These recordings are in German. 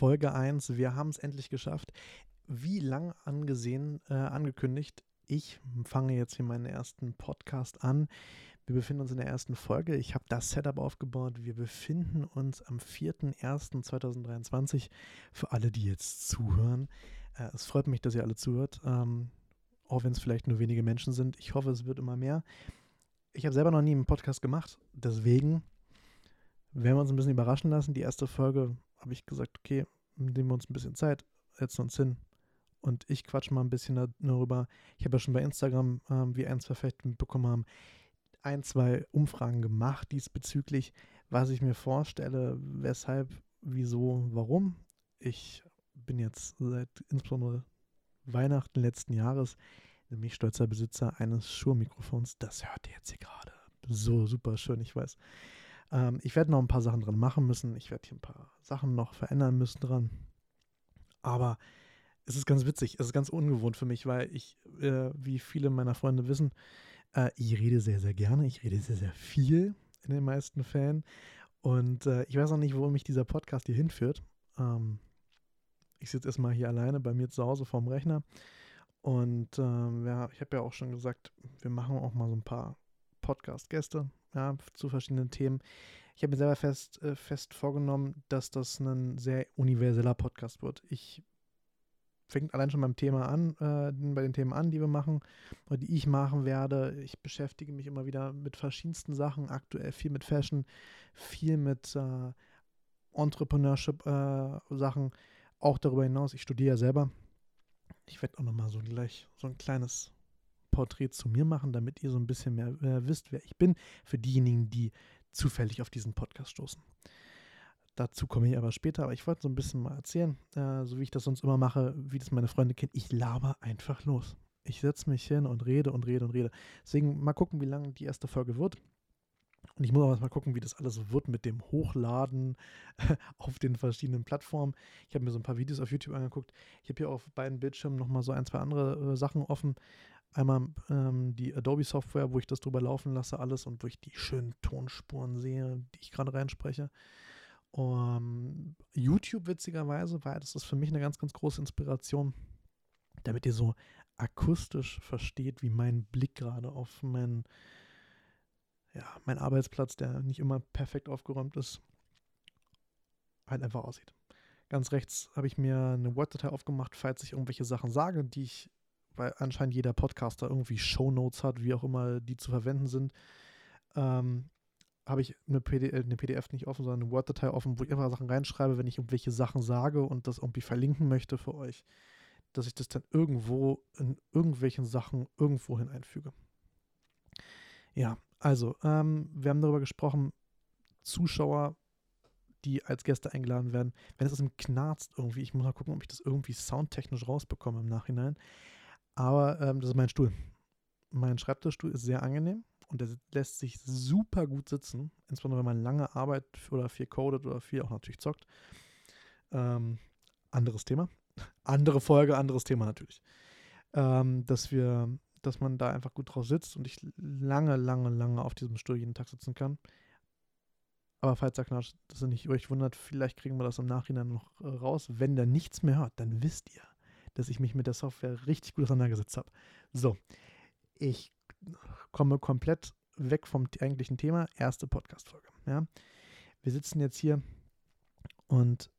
Folge 1. Wir haben es endlich geschafft. Wie lang angesehen, äh, angekündigt. Ich fange jetzt hier meinen ersten Podcast an. Wir befinden uns in der ersten Folge. Ich habe das Setup aufgebaut. Wir befinden uns am 4.1.2023. Für alle, die jetzt zuhören. Äh, es freut mich, dass ihr alle zuhört. Ähm, auch wenn es vielleicht nur wenige Menschen sind. Ich hoffe, es wird immer mehr. Ich habe selber noch nie einen Podcast gemacht. Deswegen werden wir uns ein bisschen überraschen lassen. Die erste Folge habe ich gesagt, okay, nehmen wir uns ein bisschen Zeit, setzen uns hin und ich quatsch mal ein bisschen darüber. Ich habe ja schon bei Instagram, ähm, wie eins vielleicht mitbekommen haben, ein, zwei Umfragen gemacht diesbezüglich, was ich mir vorstelle, weshalb, wieso, warum. Ich bin jetzt seit insbesondere Weihnachten letzten Jahres nämlich stolzer Besitzer eines Schuhmikrofons. Das hört ihr jetzt hier gerade. So super schön, ich weiß. Ähm, ich werde noch ein paar Sachen dran machen müssen. Ich werde hier ein paar Sachen noch verändern müssen dran. Aber es ist ganz witzig, es ist ganz ungewohnt für mich, weil ich, äh, wie viele meiner Freunde wissen, äh, ich rede sehr, sehr gerne. Ich rede sehr, sehr viel in den meisten Fällen. Und äh, ich weiß auch nicht, wo mich dieser Podcast hier hinführt. Ähm, ich sitze erstmal hier alleine bei mir zu Hause vorm Rechner. Und ähm, ja, ich habe ja auch schon gesagt, wir machen auch mal so ein paar Podcast-Gäste ja, zu verschiedenen Themen. Ich habe mir selber fest, äh, fest vorgenommen, dass das ein sehr universeller Podcast wird. Ich fängt allein schon beim Thema an, äh, bei den Themen an, die wir machen oder die ich machen werde. Ich beschäftige mich immer wieder mit verschiedensten Sachen, aktuell viel mit Fashion, viel mit äh, Entrepreneurship-Sachen, äh, auch darüber hinaus. Ich studiere ja selber. Ich werde auch nochmal so gleich so ein kleines Porträt zu mir machen, damit ihr so ein bisschen mehr äh, wisst, wer ich bin, für diejenigen, die zufällig auf diesen Podcast stoßen. Dazu komme ich aber später, aber ich wollte so ein bisschen mal erzählen, äh, so wie ich das sonst immer mache, wie das meine Freunde kennen. Ich laber einfach los. Ich setze mich hin und rede und rede und rede. Deswegen mal gucken, wie lange die erste Folge wird. Und ich muss auch mal gucken, wie das alles wird mit dem Hochladen auf den verschiedenen Plattformen. Ich habe mir so ein paar Videos auf YouTube angeguckt. Ich habe hier auf beiden Bildschirmen nochmal so ein, zwei andere äh, Sachen offen. Einmal ähm, die Adobe-Software, wo ich das drüber laufen lasse, alles und wo ich die schönen Tonspuren sehe, die ich gerade reinspreche. Um, YouTube, witzigerweise, weil das ist für mich eine ganz, ganz große Inspiration, damit ihr so akustisch versteht, wie mein Blick gerade auf meinen ja, mein Arbeitsplatz, der nicht immer perfekt aufgeräumt ist, halt einfach aussieht. Ganz rechts habe ich mir eine Word-Datei aufgemacht, falls ich irgendwelche Sachen sage, die ich, weil anscheinend jeder Podcaster irgendwie Shownotes hat, wie auch immer die zu verwenden sind, ähm, habe ich eine PDF, eine PDF, nicht offen, sondern eine Word-Datei offen, wo ich einfach Sachen reinschreibe, wenn ich irgendwelche Sachen sage und das irgendwie verlinken möchte für euch, dass ich das dann irgendwo in irgendwelchen Sachen irgendwo hin einfüge. Ja, also, ähm, wir haben darüber gesprochen, Zuschauer, die als Gäste eingeladen werden, wenn es im knarzt irgendwie, ich muss mal gucken, ob ich das irgendwie soundtechnisch rausbekomme im Nachhinein. Aber ähm, das ist mein Stuhl. Mein Schreibtischstuhl ist sehr angenehm und der lässt sich super gut sitzen, insbesondere wenn man lange arbeitet oder viel codet oder viel auch natürlich zockt. Ähm, anderes Thema. Andere Folge, anderes Thema natürlich. Ähm, dass wir dass man da einfach gut drauf sitzt und ich lange, lange, lange auf diesem Stuhl jeden Tag sitzen kann. Aber falls da knatscht, dass ihr nicht euch wundert, vielleicht kriegen wir das im Nachhinein noch äh, raus. Wenn da nichts mehr hört, dann wisst ihr, dass ich mich mit der Software richtig gut auseinandergesetzt habe. So, ich komme komplett weg vom eigentlichen Thema. Erste Podcast-Folge. Ja. Wir sitzen jetzt hier und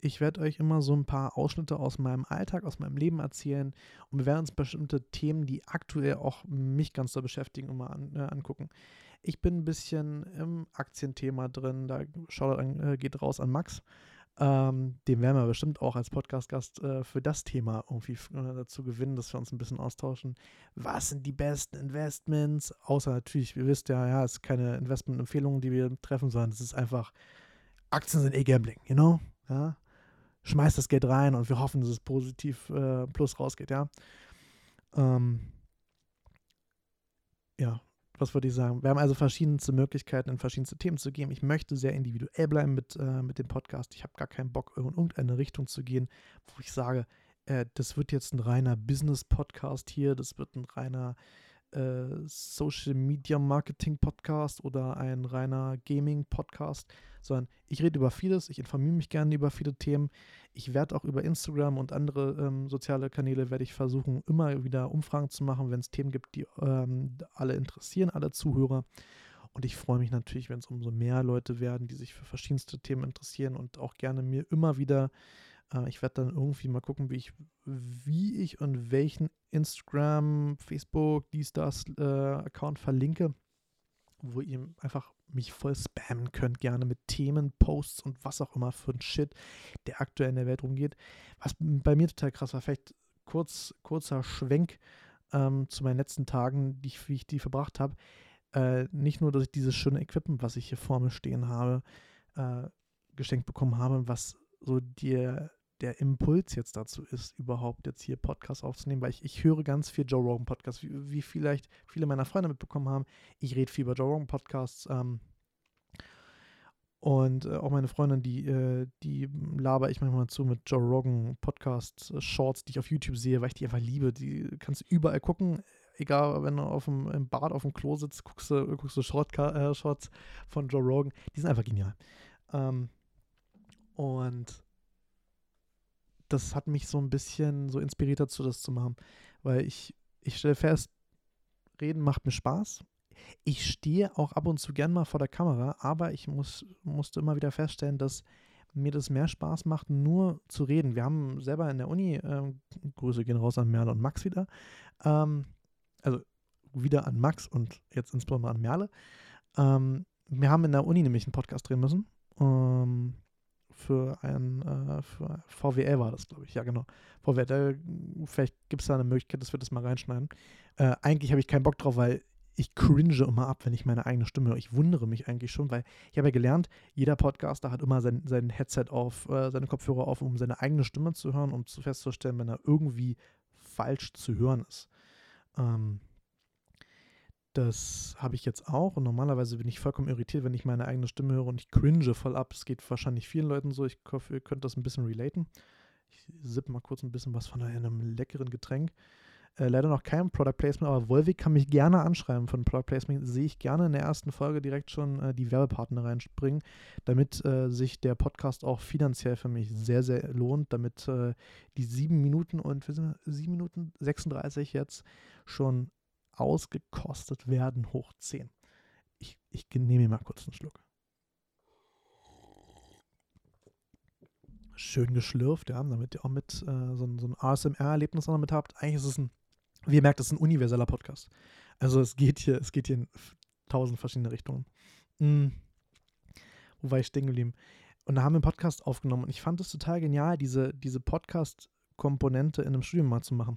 ich werde euch immer so ein paar Ausschnitte aus meinem Alltag, aus meinem Leben erzählen und wir werden uns bestimmte Themen, die aktuell auch mich ganz so beschäftigen, immer an, äh, angucken. Ich bin ein bisschen im Aktienthema drin, da schaut äh, geht raus an Max. Ähm, den werden wir bestimmt auch als Podcast-Gast äh, für das Thema irgendwie äh, dazu gewinnen, dass wir uns ein bisschen austauschen. Was sind die besten Investments? Außer natürlich, ihr wisst ja, ja, es ist keine Investmentempfehlungen, die wir treffen, sondern es ist einfach, Aktien sind eh Gambling, you know? Ja, schmeißt das Geld rein und wir hoffen, dass es positiv äh, plus rausgeht, ja. Ähm, ja, was würde ich sagen? Wir haben also verschiedenste Möglichkeiten, in verschiedenste Themen zu gehen. Ich möchte sehr individuell bleiben mit, äh, mit dem Podcast. Ich habe gar keinen Bock, in irgendeine Richtung zu gehen, wo ich sage, äh, das wird jetzt ein reiner Business-Podcast hier, das wird ein reiner äh, Social Media Marketing Podcast oder ein reiner Gaming Podcast, sondern ich rede über vieles, ich informiere mich gerne über viele Themen. Ich werde auch über Instagram und andere ähm, soziale Kanäle werde ich versuchen, immer wieder Umfragen zu machen, wenn es Themen gibt, die ähm, alle interessieren, alle Zuhörer. Und ich freue mich natürlich, wenn es umso mehr Leute werden, die sich für verschiedenste Themen interessieren und auch gerne mir immer wieder ich werde dann irgendwie mal gucken, wie ich, wie ich und welchen Instagram, Facebook, dies, das äh, Account verlinke, wo ihr einfach mich voll spammen könnt, gerne mit Themen, Posts und was auch immer für ein Shit, der aktuell in der Welt rumgeht. Was bei mir total krass war, vielleicht kurz, kurzer Schwenk ähm, zu meinen letzten Tagen, die, wie ich die verbracht habe. Äh, nicht nur, dass ich dieses schöne Equipment, was ich hier vor mir stehen habe, äh, geschenkt bekommen habe, was so dir der Impuls jetzt dazu ist, überhaupt jetzt hier Podcasts aufzunehmen, weil ich, ich höre ganz viel Joe Rogan Podcasts, wie, wie vielleicht viele meiner Freunde mitbekommen haben. Ich rede viel über Joe Rogan Podcasts. Ähm, und äh, auch meine Freundin, die, äh, die laber ich manchmal zu mit Joe Rogan Podcast Shorts, die ich auf YouTube sehe, weil ich die einfach liebe. Die kannst du überall gucken. Egal, wenn du auf dem, im Bad auf dem Klo sitzt, guckst du, guckst du Short, äh, Shorts von Joe Rogan. Die sind einfach genial. Ähm, und das hat mich so ein bisschen so inspiriert dazu, das zu machen. Weil ich, ich stelle fest, reden macht mir Spaß. Ich stehe auch ab und zu gern mal vor der Kamera, aber ich muss, musste immer wieder feststellen, dass mir das mehr Spaß macht, nur zu reden. Wir haben selber in der Uni, ähm, Grüße gehen raus an Merle und Max wieder, ähm, also wieder an Max und jetzt insbesondere an Merle. Ähm, wir haben in der Uni nämlich einen Podcast drehen müssen. Ähm, für ein äh, für VWL war das, glaube ich. Ja, genau. VWL, vielleicht gibt es da eine Möglichkeit, dass wir das mal reinschneiden. Äh, eigentlich habe ich keinen Bock drauf, weil ich cringe immer ab, wenn ich meine eigene Stimme höre. Ich wundere mich eigentlich schon, weil ich habe ja gelernt, jeder Podcaster hat immer sein, sein Headset auf, äh, seine Kopfhörer auf, um seine eigene Stimme zu hören, um zu festzustellen, wenn er irgendwie falsch zu hören ist. Ähm, das habe ich jetzt auch und normalerweise bin ich vollkommen irritiert, wenn ich meine eigene Stimme höre und ich cringe voll ab. Es geht wahrscheinlich vielen Leuten so. Ich hoffe, ihr könnt das ein bisschen relaten. Ich sippe mal kurz ein bisschen was von einem leckeren Getränk. Äh, leider noch kein Product Placement, aber Volvic kann mich gerne anschreiben von Product Placement. Sehe ich gerne in der ersten Folge direkt schon äh, die Werbepartner reinspringen, damit äh, sich der Podcast auch finanziell für mich sehr, sehr lohnt, damit äh, die sieben Minuten und sieben Minuten 36 jetzt schon ausgekostet werden, hoch 10. Ich, ich nehme mal kurz einen Schluck. Schön geschlürft, ja, damit ihr auch mit äh, so, so ein ASMR-Erlebnis damit habt. Eigentlich ist es ein, wie ihr merkt, es ist ein universeller Podcast. Also es geht hier, es geht hier in tausend verschiedene Richtungen. Hm. Wo war ich stehen geblieben? Und da haben wir einen Podcast aufgenommen und ich fand es total genial, diese, diese Podcast-Komponente in einem Studium mal zu machen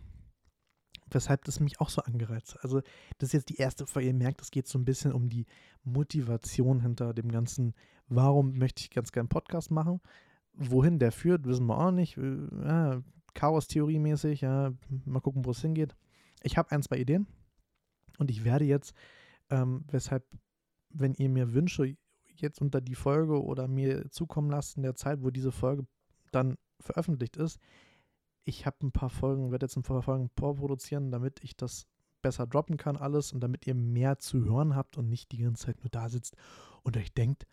weshalb das mich auch so angereizt. Also, das ist jetzt die erste Folge. Ihr merkt, es geht so ein bisschen um die Motivation hinter dem Ganzen. Warum möchte ich ganz gerne einen Podcast machen? Wohin der führt, wissen wir auch nicht. Äh, ja, Chaos-Theorie mäßig. Ja, mal gucken, wo es hingeht. Ich habe ein, zwei Ideen und ich werde jetzt, ähm, weshalb, wenn ihr mir Wünsche jetzt unter die Folge oder mir zukommen lasst in der Zeit, wo diese Folge dann veröffentlicht ist, ich habe ein paar Folgen, werde jetzt ein paar Folgen vorproduzieren, damit ich das besser droppen kann, alles und damit ihr mehr zu hören habt und nicht die ganze Zeit nur da sitzt und euch denkt,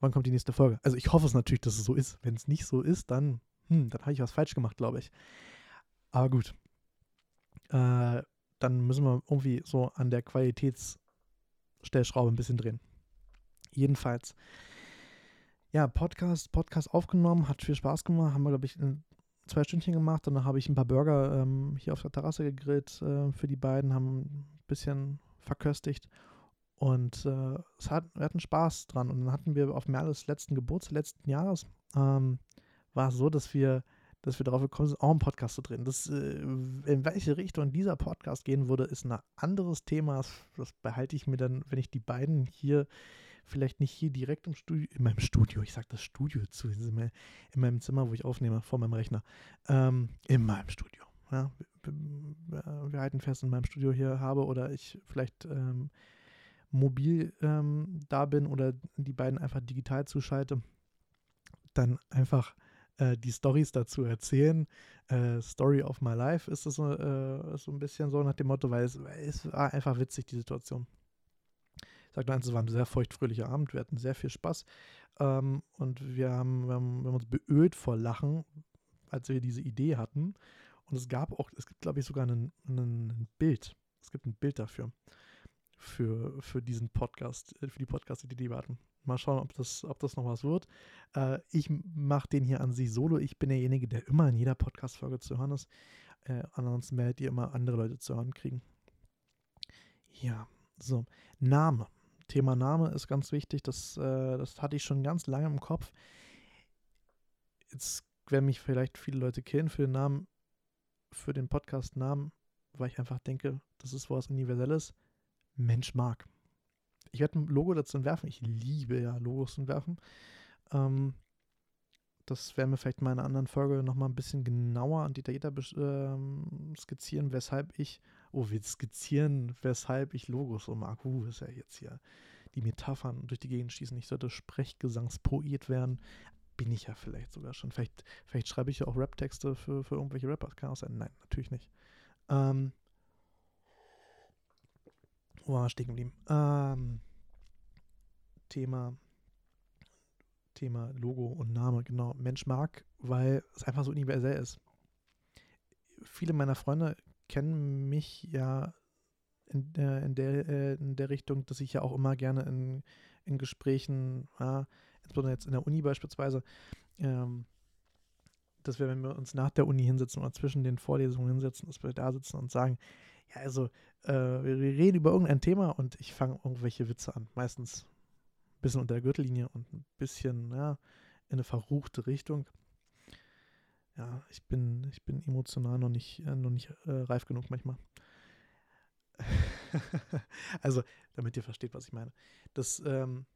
wann kommt die nächste Folge? Also ich hoffe es natürlich, dass es so ist. Wenn es nicht so ist, dann, hm, dann habe ich was falsch gemacht, glaube ich. Aber gut. Äh, dann müssen wir irgendwie so an der Qualitätsstellschraube ein bisschen drehen. Jedenfalls. Ja, Podcast, Podcast aufgenommen, hat viel Spaß gemacht, haben wir, glaube ich, in zwei Stündchen gemacht und dann habe ich ein paar Burger ähm, hier auf der Terrasse gegrillt äh, für die beiden, haben ein bisschen verköstigt und äh, es hat, wir hatten Spaß dran. Und dann hatten wir auf Merles letzten Geburtstag letzten Jahres, ähm, war es so, dass wir, dass wir darauf gekommen sind, auch einen Podcast zu drehen. Das, äh, in welche Richtung dieser Podcast gehen würde, ist ein anderes Thema. Das, das behalte ich mir dann, wenn ich die beiden hier vielleicht nicht hier direkt im Studio, in meinem Studio, ich sage das Studio zu, in meinem Zimmer, wo ich aufnehme, vor meinem Rechner, ähm, in meinem Studio. Ja, wir, wir, halten fest, in meinem Studio hier habe oder ich vielleicht ähm, mobil ähm, da bin oder die beiden einfach digital zuschalte, dann einfach äh, die Stories dazu erzählen. Äh, Story of my life ist das so, äh, so ein bisschen so nach dem Motto, weil es, weil es war einfach witzig, die Situation. Sage eins, es war ein sehr feuchtfröhlicher Abend, wir hatten sehr viel Spaß ähm, und wir haben, wir, haben, wir haben uns beölt vor Lachen, als wir diese Idee hatten. Und es gab auch, es gibt glaube ich sogar ein Bild. Es gibt ein Bild dafür für, für diesen Podcast, äh, für die Podcast-Idee, die wir hatten. Mal schauen, ob das, ob das noch was wird. Äh, ich mache den hier an sich solo. Ich bin derjenige, der immer in jeder Podcast-Folge zu hören ist. Äh, ansonsten werdet ihr immer andere Leute zu hören kriegen. Ja, so. Name. Thema Name ist ganz wichtig. Das, äh, das hatte ich schon ganz lange im Kopf. Jetzt werden mich vielleicht viele Leute kennen für den Namen, für den Podcast-Namen, weil ich einfach denke, das ist was Universelles. Mensch mag. Ich werde ein Logo dazu entwerfen. Ich liebe ja Logos entwerfen. Ähm, das werden wir vielleicht mal in einer anderen Folge nochmal ein bisschen genauer und detaillierter ähm, skizzieren, weshalb ich, oh, wir skizzieren, weshalb ich Logos so mag. Uh, ist ja jetzt hier die Metaphern durch die Gegend schießen. Ich sollte Sprechgesangspoet werden. Bin ich ja vielleicht sogar schon. Vielleicht, vielleicht schreibe ich ja auch Rap-Texte für, für irgendwelche Rapper. Kann auch sein. Nein, natürlich nicht. Ähm, wo war stehen geblieben? Ähm, Thema, Thema Logo und Name, genau. Mensch mag, weil es einfach so universell ist. Viele meiner Freunde kennen mich ja in, äh, in, der, äh, in der Richtung, dass ich ja auch immer gerne in, in Gesprächen, ja, insbesondere jetzt in der Uni beispielsweise, ähm, dass wir, wenn wir uns nach der Uni hinsetzen oder zwischen den Vorlesungen hinsetzen, dass wir da sitzen und sagen, ja, also äh, wir, wir reden über irgendein Thema und ich fange irgendwelche Witze an. Meistens ein bisschen unter der Gürtellinie und ein bisschen ja, in eine verruchte Richtung. Ja, ich bin, ich bin emotional noch nicht, äh, noch nicht äh, reif genug manchmal. also, damit ihr versteht, was ich meine. Das, ähm,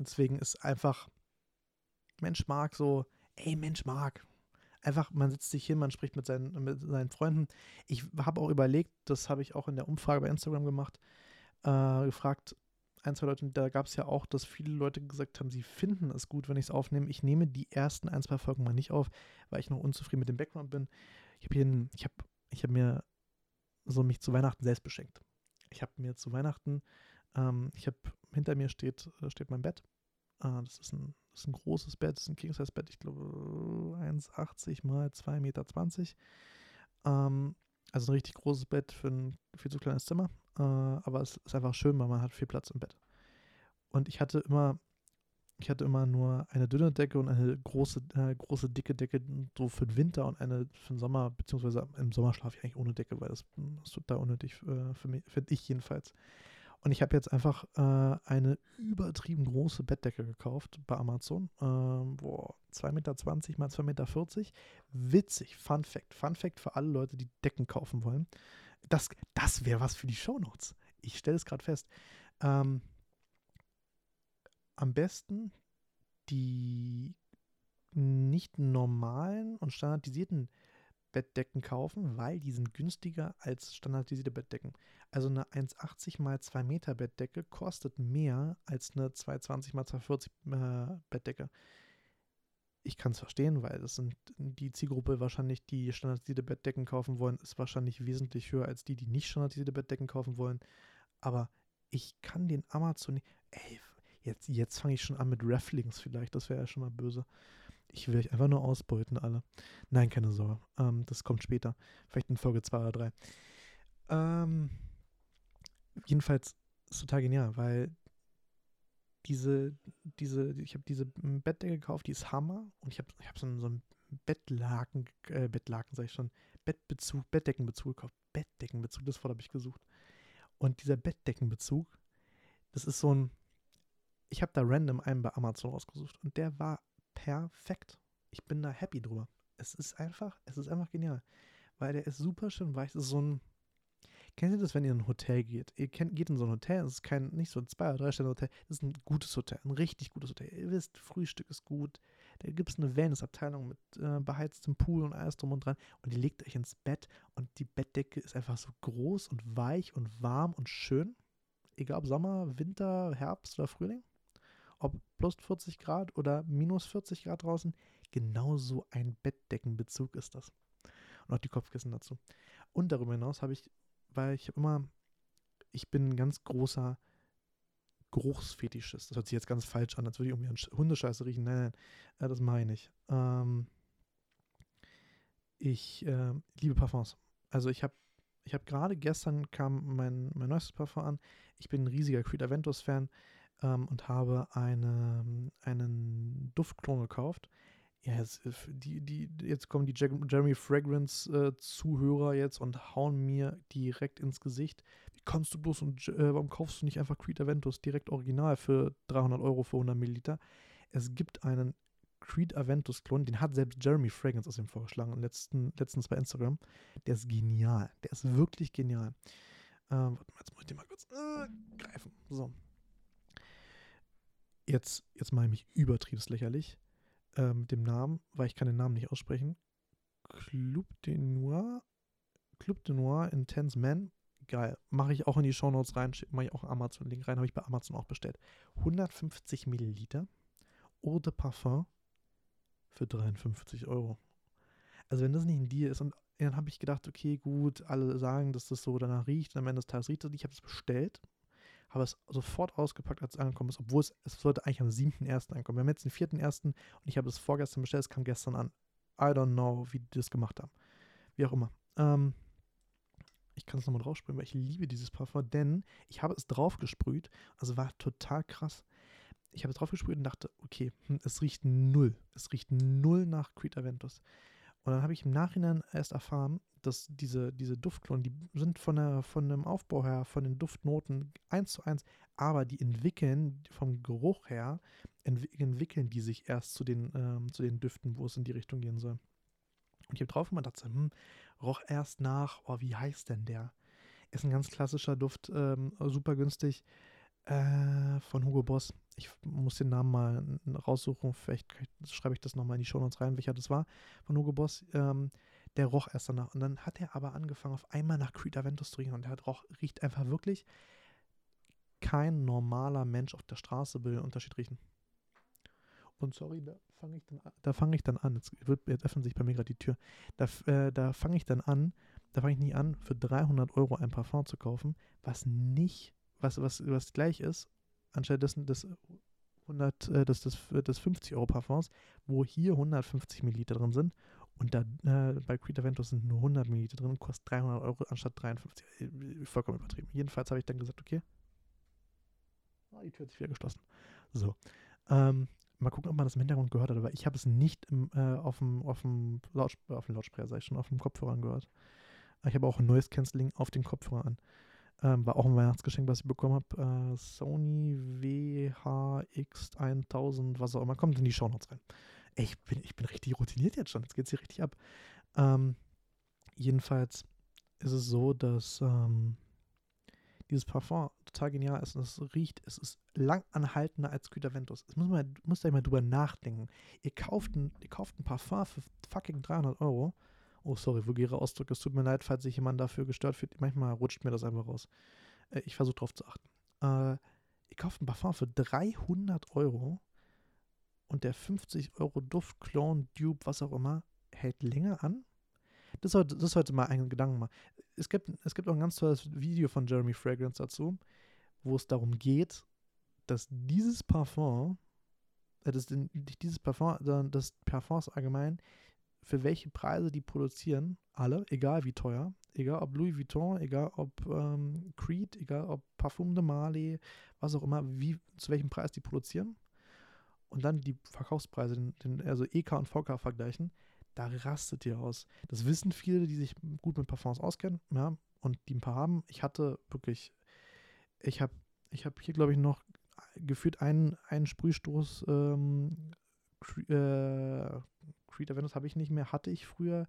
deswegen ist einfach, Mensch mag so, ey, Mensch mag, einfach, man sitzt sich hin, man spricht mit seinen, mit seinen Freunden. Ich habe auch überlegt, das habe ich auch in der Umfrage bei Instagram gemacht, äh, gefragt, ein, zwei Leute, da gab es ja auch, dass viele Leute gesagt haben, sie finden es gut, wenn ich es aufnehme. Ich nehme die ersten ein, zwei Folgen mal nicht auf, weil ich noch unzufrieden mit dem Background bin. Ich habe ich habe, ich habe mir so mich zu Weihnachten selbst beschenkt. Ich habe mir zu Weihnachten, ähm, ich habe, hinter mir steht, äh, steht mein Bett. Äh, das ist ein das ist ein großes Bett, das ist ein King-Size-Bett, ich glaube 1,80 mal 2,20 Meter. Ähm, also ein richtig großes Bett für ein viel zu kleines Zimmer. Äh, aber es ist einfach schön, weil man hat viel Platz im Bett. Und ich hatte immer, ich hatte immer nur eine dünne Decke und eine große, äh, große dicke Decke so für den Winter und eine für den Sommer, beziehungsweise im Sommer schlafe ich eigentlich ohne Decke, weil das, ist total unnötig äh, für mich, finde ich jedenfalls. Und ich habe jetzt einfach äh, eine übertrieben große Bettdecke gekauft bei Amazon. Ähm, boah, 2,20 Meter mal 2,40 Meter. Witzig, Fun Fact. Fun Fact für alle Leute, die Decken kaufen wollen. Das, das wäre was für die Shownotes. Ich stelle es gerade fest. Ähm, am besten die nicht normalen und standardisierten Bettdecken kaufen, weil die sind günstiger als standardisierte Bettdecken. Also eine 1,80 x 2 Meter Bettdecke kostet mehr als eine 220 x 240 äh, Bettdecke. Ich kann es verstehen, weil das sind die Zielgruppe wahrscheinlich, die standardisierte Bettdecken kaufen wollen, ist wahrscheinlich wesentlich höher als die, die nicht standardisierte Bettdecken kaufen wollen. Aber ich kann den Amazon. Ey, jetzt, jetzt fange ich schon an mit Rafflings vielleicht, das wäre ja schon mal böse. Ich will euch einfach nur ausbeuten, alle. Nein, keine Sorge. Ähm, das kommt später. Vielleicht in Folge 2 oder 3. Ähm, jedenfalls ist total genial, weil diese, diese, ich habe diese Bettdecke gekauft, die ist Hammer. Und ich habe ich hab so, einen, so einen Bettlaken, äh, Bettlaken, sag ich schon, Bettbezug, Bettdeckenbezug gekauft. Bettdeckenbezug, das Wort habe ich gesucht. Und dieser Bettdeckenbezug, das ist so ein, ich habe da random einen bei Amazon rausgesucht und der war perfekt. Ich bin da happy drüber. Es ist einfach, es ist einfach genial. Weil der ist super schön weich. Es ist so ein. Kennt ihr das, wenn ihr in ein Hotel geht? Ihr kennt, geht in so ein Hotel, es ist kein, nicht so ein Zwei- oder Drei-Sterne-Hotel, es ist ein gutes Hotel, ein richtig gutes Hotel. Ihr wisst, Frühstück ist gut, da gibt es eine Wellness-Abteilung mit äh, beheiztem Pool und alles drum und dran und ihr legt euch ins Bett und die Bettdecke ist einfach so groß und weich und warm und schön. Egal ob Sommer, Winter, Herbst oder Frühling. ob plus 40 Grad oder minus 40 Grad draußen, genauso ein Bettdeckenbezug ist das. Und auch die Kopfkissen dazu. Und darüber hinaus habe ich, weil ich immer, ich bin ein ganz großer Geruchsfetischist. Das hört sich jetzt ganz falsch an, als würde ich irgendwie an Hundescheiße riechen. Nein, nein, äh, das meine ich. Ähm, ich äh, liebe Parfums. Also ich habe ich habe gerade gestern kam mein, mein neuestes Parfum an. Ich bin ein riesiger Creed Aventus-Fan ähm, und habe eine, einen Duftklon gekauft. Ja, jetzt, äh, die, die, jetzt kommen die Jeremy Fragrance-Zuhörer äh, jetzt und hauen mir direkt ins Gesicht. Wie kannst du bloß und äh, warum kaufst du nicht einfach Creed Aventus direkt original für 300 Euro für 100 Milliliter? Es gibt einen Creed Aventus Klon, den hat selbst Jeremy Fragrance aus dem vorgeschlagen, letzten, letztens bei Instagram. Der ist genial. Der ist wirklich genial. Ähm, warte mal, jetzt muss ich den mal kurz äh, greifen. So. Jetzt, jetzt mache ich mich übertrieben lächerlich äh, mit dem Namen, weil ich kann den Namen nicht aussprechen. Club de Noir. Club de Noir Intense Man. Geil. Mache ich auch in die Shownotes rein. Mache ich auch einen Amazon-Link rein. Habe ich bei Amazon auch bestellt. 150 Milliliter. Eau de Parfum für 53 Euro. Also wenn das nicht in dir ist und dann habe ich gedacht, okay, gut, alle sagen, dass das so danach riecht und am Ende des Tages riecht es nicht. Ich habe es bestellt, habe es sofort ausgepackt, als es angekommen ist, obwohl es, es sollte eigentlich am 7.1. ankommen. Wir haben jetzt den 4.1. und ich habe es vorgestern bestellt, es kam gestern an. I don't know, wie die das gemacht haben. Wie auch immer. Ähm, ich kann es nochmal draufsprühen, weil ich liebe dieses Parfum, denn ich habe es draufgesprüht. Also war total krass ich habe es drauf gesprüht und dachte, okay, hm, es riecht null. Es riecht null nach Creed Aventus. Und dann habe ich im Nachhinein erst erfahren, dass diese, diese Duftklonen, die sind von, der, von dem Aufbau her, von den Duftnoten eins zu eins, aber die entwickeln vom Geruch her, entwickeln die sich erst zu den, ähm, zu den Düften, wo es in die Richtung gehen soll. Und ich habe drauf und dachte, hm, roch erst nach, oh, wie heißt denn der? Ist ein ganz klassischer Duft, ähm, super günstig, äh, von Hugo Boss ich muss den Namen mal raussuchen, vielleicht schreibe ich das nochmal in die Show Notes rein, welcher das war, von Hugo Boss. Ähm, der roch erst danach. Und dann hat er aber angefangen, auf einmal nach Creed Aventus zu riechen. Und der hat roch, riecht einfach wirklich, kein normaler Mensch auf der Straße will den Unterschied riechen. Und sorry, da fange ich dann an, da fange ich dann an. Jetzt, wird, jetzt öffnet sich bei mir gerade die Tür. Da, äh, da fange ich dann an, da fange ich nicht an, für 300 Euro ein Parfum zu kaufen, was nicht, was, was, was gleich ist, anstelle dessen des 100, äh, des, des, des 50 Euro Parfums, wo hier 150 Milliliter drin sind und da äh, bei Creed Aventus sind nur 100 Milliliter drin und kostet 300 Euro anstatt 53. Äh, vollkommen übertrieben. Jedenfalls habe ich dann gesagt, okay. Oh, die Tür hat sich wieder geschlossen. So. Ähm, mal gucken, ob man das im Hintergrund gehört hat, aber ich habe es nicht im, äh, auf dem, auf dem, Lautsp auf dem Lautsprecher, sag ich schon, auf dem Kopfhörer gehört. Ich habe auch ein neues Canceling auf den Kopfhörer an. Ähm, war auch ein Weihnachtsgeschenk, was ich bekommen habe. Äh, Sony WHX1000, was auch immer. Kommt in die Shownotes rein. Ey, ich bin, ich bin richtig routiniert jetzt schon. Jetzt geht es hier richtig ab. Ähm, jedenfalls ist es so, dass ähm, dieses Parfum total genial ist und es riecht, es ist lang anhaltender als Ventus. Das muss man, müsst ihr mal drüber nachdenken. Ihr kauft, ein, ihr kauft ein Parfum für fucking 300 Euro Oh, sorry, vulgäre Ausdrücke. Es tut mir leid, falls sich jemand dafür gestört fühlt. Manchmal rutscht mir das einfach raus. Äh, ich versuche darauf zu achten. Äh, ihr kauft ein Parfum für 300 Euro und der 50 Euro Duft, Clone, Dupe, was auch immer, hält länger an. Das sollte, das sollte mal einen Gedanken machen. Es gibt, es gibt auch ein ganz tolles Video von Jeremy Fragrance dazu, wo es darum geht, dass dieses Parfum, äh, das, nicht dieses Parfum, sondern das Parfums allgemein für welche Preise die produzieren, alle, egal wie teuer, egal ob Louis Vuitton, egal ob ähm, Creed, egal ob Parfum de Marley, was auch immer, wie, zu welchem Preis die produzieren und dann die Verkaufspreise, den, den, also EK und VK vergleichen, da rastet ihr aus. Das wissen viele, die sich gut mit Parfums auskennen, ja, und die ein paar haben. Ich hatte wirklich, ich habe ich hab hier, glaube ich, noch gefühlt einen, einen Sprühstoß ähm, äh, Creed Aventus habe ich nicht mehr, hatte ich früher.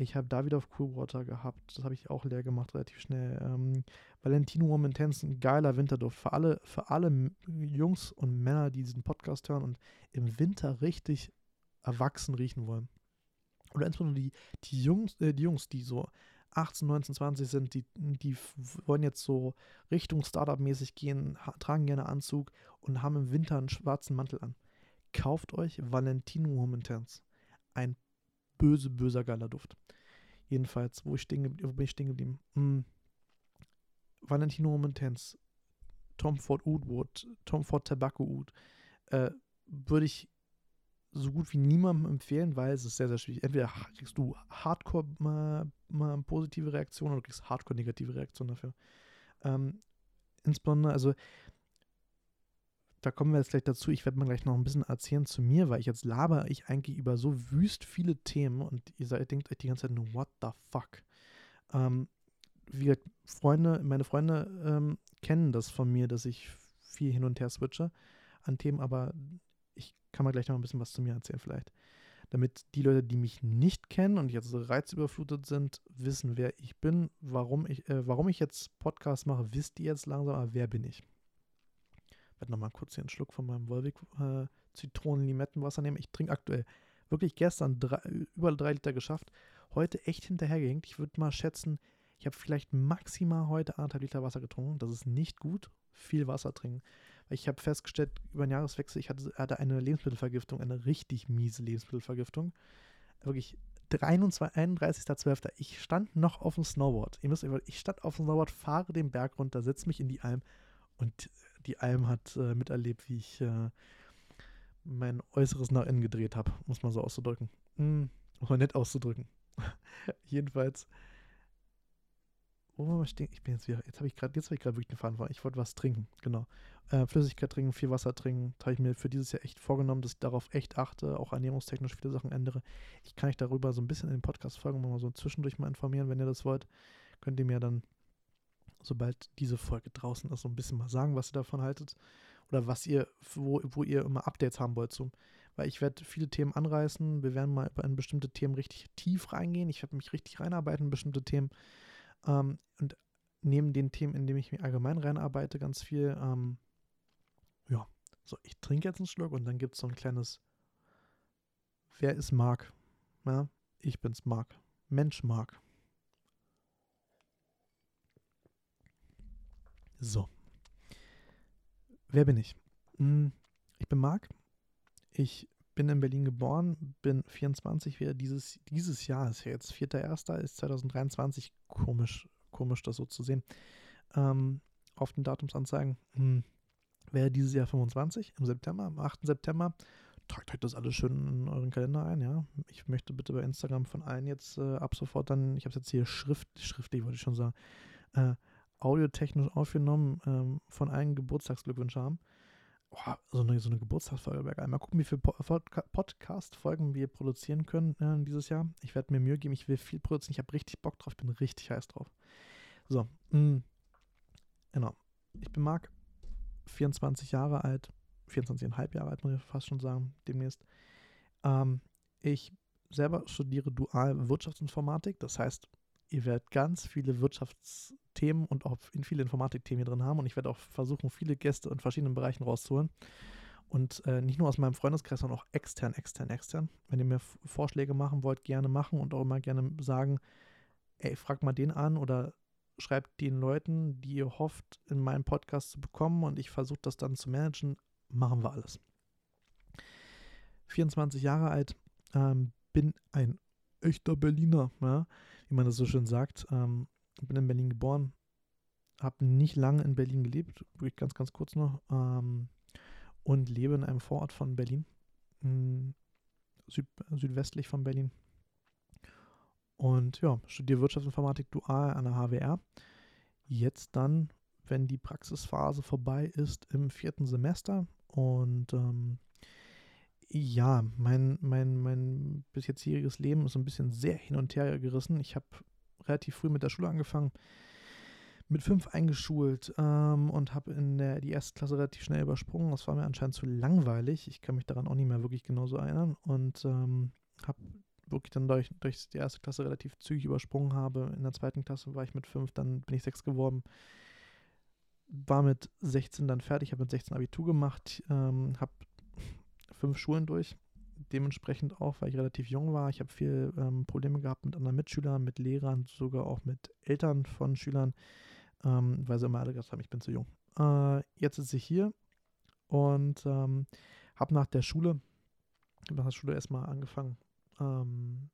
Ich habe David of Coolwater gehabt, das habe ich auch leer gemacht, relativ schnell. Ähm, Valentino Warm Intense, ein geiler Winterduft. Für alle, für alle Jungs und Männer, die diesen Podcast hören und im Winter richtig erwachsen riechen wollen. Oder insbesondere die, die, Jungs, äh, die Jungs, die so 18, 19, 20 sind, die, die wollen jetzt so Richtung Startup-mäßig gehen, tragen gerne Anzug und haben im Winter einen schwarzen Mantel an. Kauft euch Valentino Woman Intense. Ein böse, böser, geiler Duft. Jedenfalls, wo, ich stehen, wo bin ich stehen geblieben? Hm. Valentino Woman Intense, Tom Ford Oud, Tom Ford Tobacco Oud, äh, würde ich so gut wie niemandem empfehlen, weil es ist sehr, sehr schwierig. Entweder kriegst du hardcore mal, mal positive Reaktionen oder du kriegst hardcore negative Reaktionen dafür. Ähm, insbesondere, also da kommen wir jetzt gleich dazu. Ich werde mal gleich noch ein bisschen erzählen zu mir, weil ich jetzt laber ich eigentlich über so wüst viele Themen und ihr seid, denkt euch die ganze Zeit nur, what the fuck? Ähm, wie Freunde, meine Freunde ähm, kennen das von mir, dass ich viel hin und her switche an Themen, aber ich kann mal gleich noch ein bisschen was zu mir erzählen vielleicht. Damit die Leute, die mich nicht kennen und jetzt reizüberflutet sind, wissen, wer ich bin, warum ich, äh, warum ich jetzt Podcast mache, wisst ihr jetzt langsam, aber wer bin ich? Werde nochmal kurz hier einen Schluck von meinem Wolwig äh, Zitronen-Limettenwasser nehmen. Ich trinke aktuell wirklich gestern drei, über drei Liter geschafft. Heute echt hinterhergehängt. Ich würde mal schätzen, ich habe vielleicht maximal heute anderthalb Liter Wasser getrunken. Das ist nicht gut. Viel Wasser trinken. Ich habe festgestellt, über den Jahreswechsel, ich hatte, hatte eine Lebensmittelvergiftung, eine richtig miese Lebensmittelvergiftung. Wirklich 31.12. Ich stand noch auf dem Snowboard. Ihr müsst ich stand auf dem Snowboard, fahre den Berg runter, setze mich in die Alm und die Alm hat äh, miterlebt, wie ich äh, mein Äußeres nach innen gedreht habe, muss man so auszudrücken. Hm, mal nett auszudrücken. Jedenfalls wo wir stehen? Ich bin jetzt wieder, jetzt habe ich gerade, jetzt ich wirklich eine Faden Ich wollte was trinken, genau. Äh, Flüssigkeit trinken, viel Wasser trinken. Da habe ich mir für dieses Jahr echt vorgenommen, dass ich darauf echt achte, auch ernährungstechnisch viele Sachen ändere. Ich kann euch darüber so ein bisschen in den Podcast-Folgen mal so zwischendurch mal informieren, wenn ihr das wollt. Könnt ihr mir dann, sobald diese Folge draußen ist, so ein bisschen mal sagen, was ihr davon haltet. Oder was ihr, wo, wo ihr immer Updates haben wollt zu. Weil ich werde viele Themen anreißen. Wir werden mal in bestimmte Themen richtig tief reingehen. Ich werde mich richtig reinarbeiten in bestimmte Themen. Ähm, und neben den Themen, in denen ich mich allgemein reinarbeite, ganz viel, ähm, ja, so, ich trinke jetzt einen Schluck und dann gibt es so ein kleines, wer ist Mark? Ja, ich bin's Mark. Mensch Mark. So. Wer bin ich? Hm, ich bin Marc. Ich bin in Berlin geboren, bin 24, wäre dieses, dieses Jahr, ist ja jetzt 4.1., ist 2023, komisch, komisch das so zu sehen, ähm, auf den Datumsanzeigen, hm, wäre dieses Jahr 25, im September, am 8. September. Tragt euch das alles schön in euren Kalender ein, ja. Ich möchte bitte bei Instagram von allen jetzt äh, ab sofort dann, ich habe es jetzt hier schrift, schriftlich, wollte ich schon sagen, äh, audiotechnisch aufgenommen, ähm, von allen Geburtstagsglückwünsche haben oh, so eine, so eine Geburtstagsfolge wäre geil. Mal gucken, wie viele Podcast-Folgen wir produzieren können äh, dieses Jahr. Ich werde mir Mühe geben, ich will viel produzieren. Ich habe richtig Bock drauf, ich bin richtig heiß drauf. So, mh, mm, genau. Ich bin Marc, 24 Jahre alt, 24,5 Jahre alt, muss ich fast schon sagen, demnächst. Ähm, ich selber studiere dual Wirtschaftsinformatik, das heißt, ihr werdet ganz viele Wirtschaftsthemen und auch viele Informatikthemen hier drin haben und ich werde auch versuchen, viele Gäste in verschiedenen Bereichen rauszuholen. Und äh, nicht nur aus meinem Freundeskreis, sondern auch extern, extern, extern. Wenn ihr mir Vorschläge machen wollt, gerne machen und auch immer gerne sagen, ey, frag mal den an oder schreibt den Leuten, die ihr hofft, in meinem Podcast zu bekommen und ich versuche das dann zu managen, machen wir alles. 24 Jahre alt, ähm, bin ein echter Berliner, ja? Wie man das so schön sagt. Ähm, bin in Berlin geboren, habe nicht lange in Berlin gelebt, wirklich ganz, ganz kurz noch, ähm, und lebe in einem Vorort von Berlin, süd, südwestlich von Berlin. Und ja, studiere Wirtschaftsinformatik dual an der HWR. Jetzt dann, wenn die Praxisphase vorbei ist, im vierten Semester. Und ähm, ja, mein, mein, mein bis jetztjähriges Leben ist ein bisschen sehr hin und her gerissen. Ich habe relativ früh mit der Schule angefangen, mit fünf eingeschult ähm, und habe in der die erste Klasse relativ schnell übersprungen. Das war mir anscheinend zu langweilig. Ich kann mich daran auch nicht mehr wirklich genauso erinnern und ähm, habe wirklich dann durch, durch die erste Klasse relativ zügig übersprungen habe. In der zweiten Klasse war ich mit fünf, dann bin ich sechs geworden. War mit 16 dann fertig, habe mit 16 Abitur gemacht, ähm, habe fünf Schulen durch. dementsprechend auch, weil ich relativ jung war. Ich habe viel ähm, Probleme gehabt mit anderen Mitschülern, mit Lehrern, sogar auch mit Eltern von Schülern, ähm, weil sie immer alle gesagt haben, ich bin zu jung. Äh, jetzt sitze ich hier und ähm, habe nach der Schule, nach der Schule erstmal angefangen, ähm,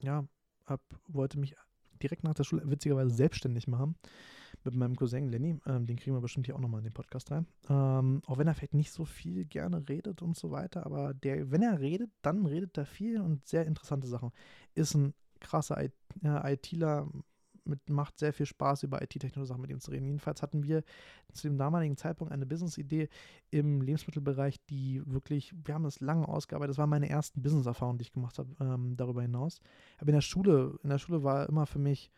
ja, hab, wollte mich direkt nach der Schule witzigerweise selbstständig machen mit meinem Cousin Lenny. Ähm, den kriegen wir bestimmt hier auch nochmal in den Podcast rein. Ähm, auch wenn er vielleicht nicht so viel gerne redet und so weiter, aber der, wenn er redet, dann redet er viel und sehr interessante Sachen. Ist ein krasser ITler, mit, macht sehr viel Spaß, über IT-Technologie-Sachen mit ihm zu reden. Jedenfalls hatten wir zu dem damaligen Zeitpunkt eine Business-Idee im Lebensmittelbereich, die wirklich, wir haben das lange ausgearbeitet. Das war meine ersten Business-Erfahrungen, die ich gemacht habe, ähm, darüber hinaus. Aber in der Schule, in der Schule war immer für mich,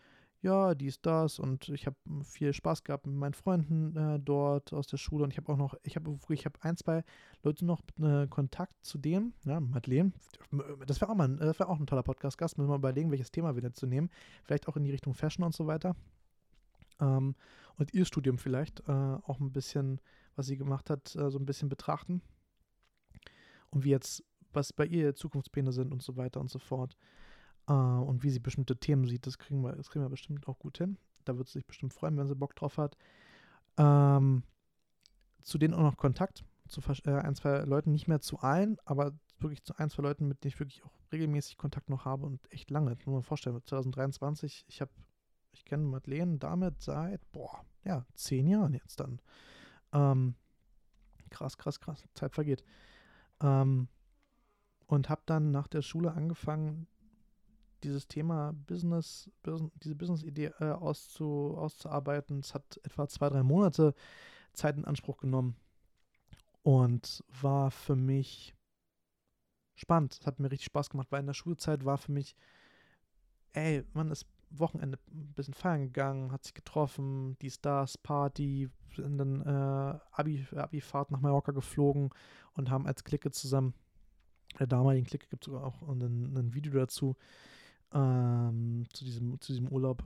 ja, dies, das und ich habe viel Spaß gehabt mit meinen Freunden äh, dort aus der Schule und ich habe auch noch, ich habe ich habe ein, zwei Leute noch äh, Kontakt zu denen, ja, Madeleine, das wäre auch mal, auch ein toller Podcast-Gast, müssen wir mal überlegen, welches Thema wir denn zu nehmen, vielleicht auch in die Richtung Fashion und so weiter. Ähm, und ihr Studium vielleicht äh, auch ein bisschen, was sie gemacht hat, äh, so ein bisschen betrachten. Und wie jetzt, was bei ihr Zukunftspläne sind und so weiter und so fort äh, und wie sie bestimmte Themen sieht. Das kriegen, wir, das kriegen wir bestimmt auch gut hin. Da wird sie sich bestimmt freuen, wenn sie Bock drauf hat. Ähm, zu denen auch noch Kontakt zu äh, ein, zwei Leuten, nicht mehr zu allen, aber wirklich zu ein, zwei Leuten, mit denen ich wirklich auch regelmäßig Kontakt noch habe und echt lange. Das muss man vorstellen, 2023, ich habe, ich kenne Madeleine damit seit, boah, ja, zehn Jahren jetzt dann. Ähm, krass, krass, krass, Zeit vergeht. Ähm, und habe dann nach der Schule angefangen, dieses Thema Business, diese Business-Idee äh, auszu, auszuarbeiten. Es hat etwa zwei, drei Monate Zeit in Anspruch genommen und war für mich spannend. Es hat mir richtig Spaß gemacht, weil in der Schulzeit war für mich, ey, man ist Wochenende ein bisschen feiern gegangen, hat sich getroffen, die Stars, Party, in den äh, Abi, Abi-Fahrt nach Mallorca geflogen und haben als Clique zusammen, der damaligen Clique gibt es sogar auch ein, ein Video dazu, ähm, zu, diesem, zu diesem Urlaub.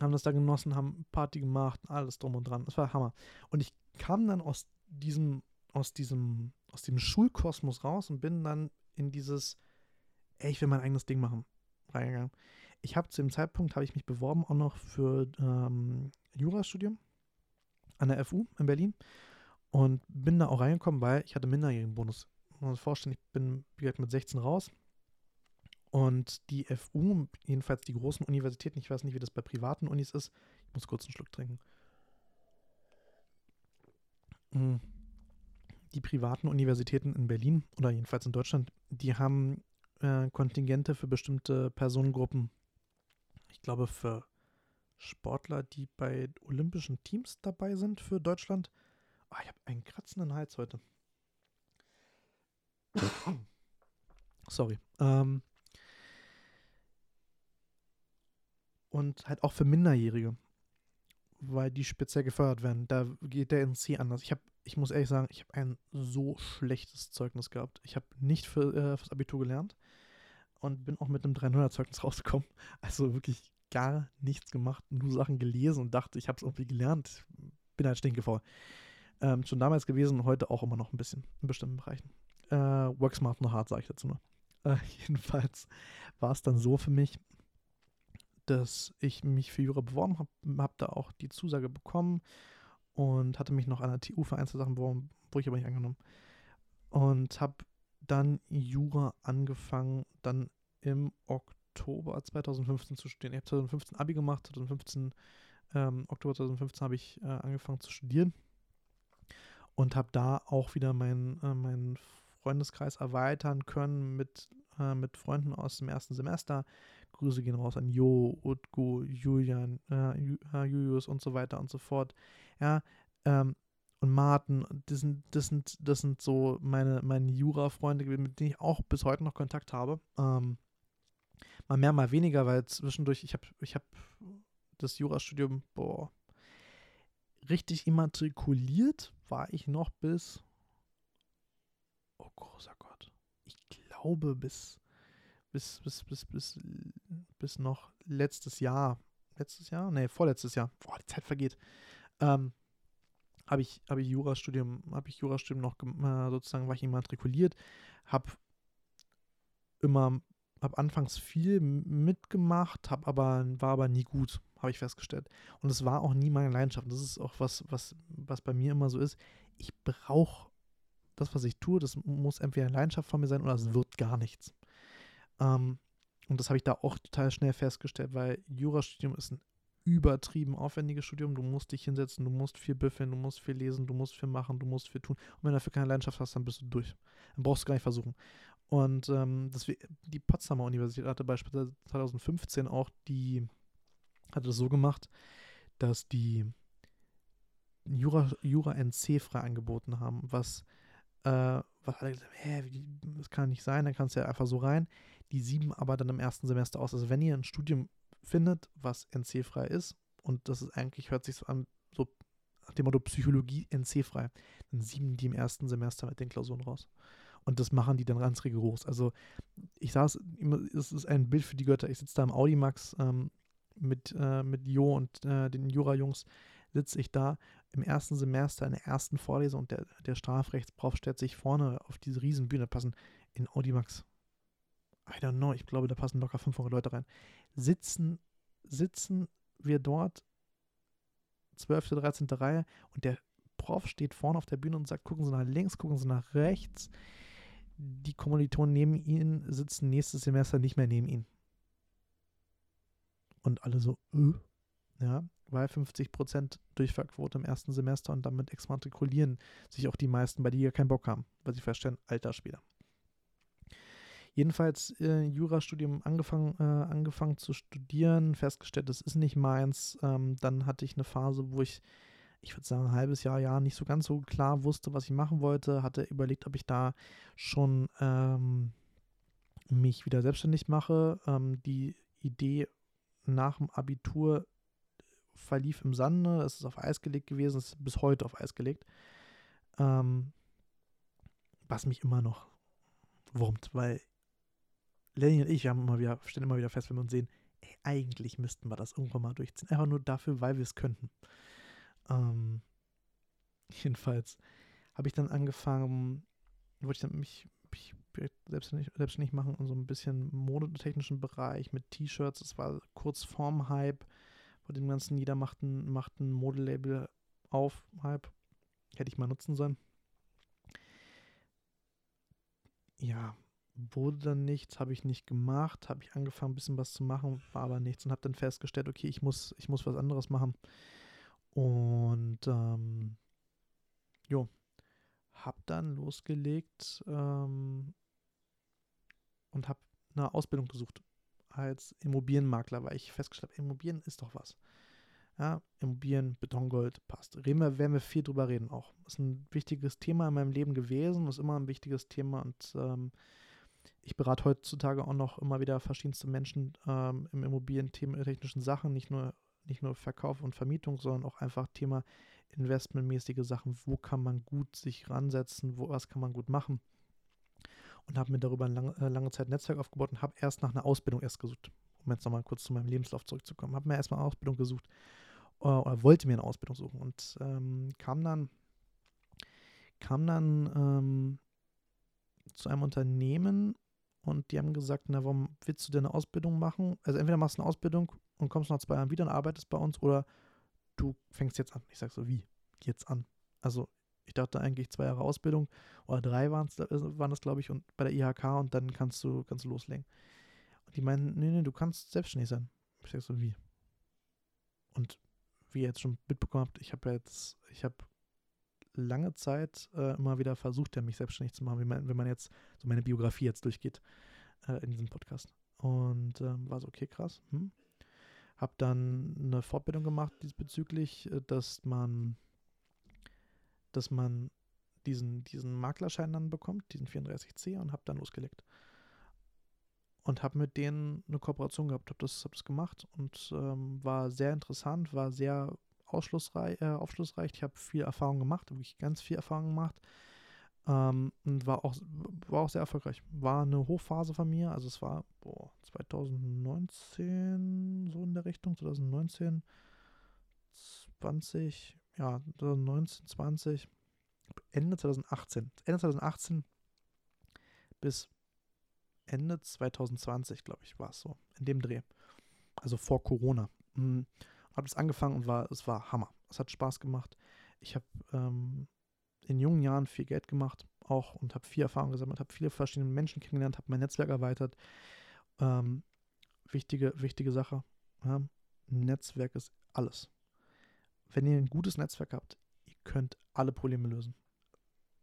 Haben das da genossen, haben Party gemacht, alles drum und dran. Das war Hammer. Und ich kam dann aus diesem, aus diesem, aus dem Schulkosmos raus und bin dann in dieses, ey, ich will mein eigenes Ding machen, reingegangen. Ich habe zu dem Zeitpunkt, habe ich mich beworben auch noch für ähm, Jurastudium an der FU in Berlin und bin da auch reingekommen, weil ich hatte minderjährigen Bonus. Man muss sich vorstellen, ich bin wie gesagt, mit 16 raus, und die FU, jedenfalls die großen Universitäten, ich weiß nicht, wie das bei privaten Unis ist, ich muss kurz einen Schluck trinken. Hm. Die privaten Universitäten in Berlin oder jedenfalls in Deutschland, die haben äh, Kontingente für bestimmte Personengruppen. Ich glaube, für Sportler, die bei olympischen Teams dabei sind für Deutschland. Oh, ich habe einen kratzenden Hals heute. Sorry. Ähm, und halt auch für Minderjährige, weil die speziell gefördert werden. Da geht der NC anders. Ich habe, ich muss ehrlich sagen, ich habe ein so schlechtes Zeugnis gehabt. Ich habe nicht für, äh, fürs Abitur gelernt und bin auch mit einem 300-Zeugnis rausgekommen. Also wirklich gar nichts gemacht, nur Sachen gelesen und dachte, ich habe es irgendwie gelernt. Bin halt stinkevoll. Ähm, schon damals gewesen, heute auch immer noch ein bisschen in bestimmten Bereichen. Äh, work smart, no hard, sage ich dazu nur. Äh, jedenfalls war es dann so für mich, dass ich mich für Jura beworben habe, habe da auch die Zusage bekommen und hatte mich noch an der TU für Einzelsachen beworben, wurde ich aber nicht angenommen. Und habe dann Jura angefangen, dann im Oktober 2015 zu studieren. Ich habe 2015 Abi gemacht, 2015, ähm, Oktober 2015 habe ich äh, angefangen zu studieren und habe da auch wieder meinen äh, mein Freundeskreis erweitern können mit, äh, mit Freunden aus dem ersten Semester, Grüße gehen raus an Jo, Utku, Julian, äh, Julius und so weiter und so fort. Ja, ähm, und Martin, das sind, das sind, das sind so meine, meine Jura-Freunde, mit denen ich auch bis heute noch Kontakt habe. Ähm, mal mehr, mal weniger, weil zwischendurch, ich habe ich hab das Jurastudium, boah, richtig immatrikuliert war ich noch bis, oh großer Gott, ich glaube bis bis, bis, bis, bis, bis noch letztes Jahr. Letztes Jahr? Nee, vorletztes Jahr. Boah, die Zeit vergeht. Ähm, habe ich, habe ich Jurastudium, habe ich Jurastudium noch äh, sozusagen, war ich immatrikuliert, habe immer, habe anfangs viel mitgemacht, habe aber, war aber nie gut, habe ich festgestellt. Und es war auch nie meine Leidenschaft. Das ist auch was, was, was bei mir immer so ist. Ich brauche das, was ich tue, das muss entweder eine Leidenschaft von mir sein oder es wird gar nichts. Ähm, und das habe ich da auch total schnell festgestellt, weil Jurastudium ist ein übertrieben aufwendiges Studium. Du musst dich hinsetzen, du musst viel büffeln, du musst viel lesen, du musst viel machen, du musst viel tun. Und wenn du dafür keine Leidenschaft hast, dann bist du durch. Dann brauchst du gar nicht versuchen. Und ähm, das, die Potsdamer Universität hatte beispielsweise 2015 auch die, hatte das so gemacht, dass die Jura, Jura NC frei angeboten haben, was, äh, was alle gesagt haben, hä, das kann nicht sein, dann kannst du ja einfach so rein. Die sieben aber dann im ersten Semester aus. Also wenn ihr ein Studium findet, was NC-frei ist, und das ist eigentlich, hört sich so an, so nach dem Motto Psychologie NC-frei, dann sieben die im ersten Semester mit den Klausuren raus. Und das machen die dann ganz rigoros. Also ich saß, es ist ein Bild für die Götter. Ich sitze da im Audimax ähm, mit, äh, mit Jo und äh, den Jura-Jungs, sitze ich da im ersten Semester in der ersten Vorlesung und der, der Strafrechtsprof stellt sich vorne auf diese Riesenbühne, passen in Audimax I don't know, ich glaube, da passen locker 500 Leute rein. Sitzen, sitzen wir dort, 12., 13. Reihe, und der Prof steht vorne auf der Bühne und sagt, gucken Sie nach links, gucken Sie nach rechts. Die Kommilitonen neben Ihnen sitzen nächstes Semester nicht mehr neben Ihnen. Und alle so, äh, ja, weil 50% Durchfallquote im ersten Semester und damit exmatrikulieren sich auch die meisten, bei die ja keinen Bock haben, weil sie feststellen, alter Spieler. Jedenfalls äh, Jurastudium angefangen, äh, angefangen zu studieren, festgestellt, das ist nicht meins. Ähm, dann hatte ich eine Phase, wo ich, ich würde sagen, ein halbes Jahr, Jahr nicht so ganz so klar wusste, was ich machen wollte. Hatte überlegt, ob ich da schon ähm, mich wieder selbstständig mache. Ähm, die Idee nach dem Abitur verlief im Sande. Es ist auf Eis gelegt gewesen, es ist bis heute auf Eis gelegt. Ähm, was mich immer noch wurmt, weil Lenny und ich, wir haben immer wieder, stellen immer wieder fest, wenn wir uns sehen, ey, eigentlich müssten wir das irgendwann mal durchziehen. Einfach nur dafür, weil wir es könnten. Ähm, jedenfalls habe ich dann angefangen, wollte ich dann mich, mich selbstständig, selbstständig machen in so ein bisschen modetechnischen Bereich mit T-Shirts. Es war kurz vorm Hype, vor dem ganzen jeder macht ein, Modelabel auf, Hype. Hätte ich mal nutzen sollen. Ja, wurde dann nichts, habe ich nicht gemacht, habe ich angefangen, ein bisschen was zu machen, war aber nichts und habe dann festgestellt, okay, ich muss, ich muss was anderes machen. Und ähm, jo, habe dann losgelegt ähm, und habe eine Ausbildung gesucht als Immobilienmakler, weil ich festgestellt habe, Immobilien ist doch was. Ja, Immobilien, Betongold, passt. Reden wir, werden wir viel drüber reden auch. Ist ein wichtiges Thema in meinem Leben gewesen, ist immer ein wichtiges Thema und ähm, ich berate heutzutage auch noch immer wieder verschiedenste Menschen ähm, im Immobilientechnischen Sachen, nicht nur, nicht nur Verkauf und Vermietung, sondern auch einfach Thema investmentmäßige Sachen. Wo kann man gut sich ransetzen, wo, was kann man gut machen? Und habe mir darüber lange, äh, lange Zeit ein Netzwerk aufgebaut und habe erst nach einer Ausbildung erst gesucht. Um jetzt nochmal kurz zu meinem Lebenslauf zurückzukommen. Habe mir erstmal eine Ausbildung gesucht äh, oder wollte mir eine Ausbildung suchen und ähm, kam dann, kam dann ähm, zu einem Unternehmen und die haben gesagt, na, warum willst du denn eine Ausbildung machen? Also entweder machst du eine Ausbildung und kommst nach zwei Jahren wieder und arbeitest bei uns oder du fängst jetzt an. Ich sag so, wie? Jetzt an. Also ich dachte eigentlich zwei Jahre Ausbildung oder drei waren das, glaube ich, und bei der IHK und dann kannst du, kannst du loslegen. Und die meinen, nee, nee, du kannst selbstständig sein. Ich sag so, wie? Und wie ihr jetzt schon mitbekommen habt, ich habe jetzt, ich habe lange Zeit äh, immer wieder versucht, ja, mich selbstständig zu machen, wenn man, wenn man jetzt so meine Biografie jetzt durchgeht äh, in diesem Podcast. Und ähm, war so, okay, krass. Hm. Hab dann eine Fortbildung gemacht diesbezüglich, äh, dass man, dass man diesen, diesen Maklerschein dann bekommt, diesen 34C, und hab dann losgelegt. Und habe mit denen eine Kooperation gehabt, habe das, hab das gemacht und ähm, war sehr interessant, war sehr aufschlussreich. Äh, aufschlussreich. Ich habe viel Erfahrung gemacht, wirklich ganz viel Erfahrung gemacht. Ähm, und war auch, war auch sehr erfolgreich. War eine Hochphase von mir, also es war boah, 2019, so in der Richtung, 2019, 20, ja, 2019, 20, Ende 2018, Ende 2018 bis Ende 2020, glaube ich, war es so, in dem Dreh. Also vor Corona. Mhm. Habe es angefangen und war, es war Hammer. Es hat Spaß gemacht. Ich habe ähm, in jungen Jahren viel Geld gemacht, auch und habe viel Erfahrung gesammelt, habe viele verschiedene Menschen kennengelernt, habe mein Netzwerk erweitert. Ähm, wichtige, wichtige Sache. Ja, Netzwerk ist alles. Wenn ihr ein gutes Netzwerk habt, ihr könnt alle Probleme lösen.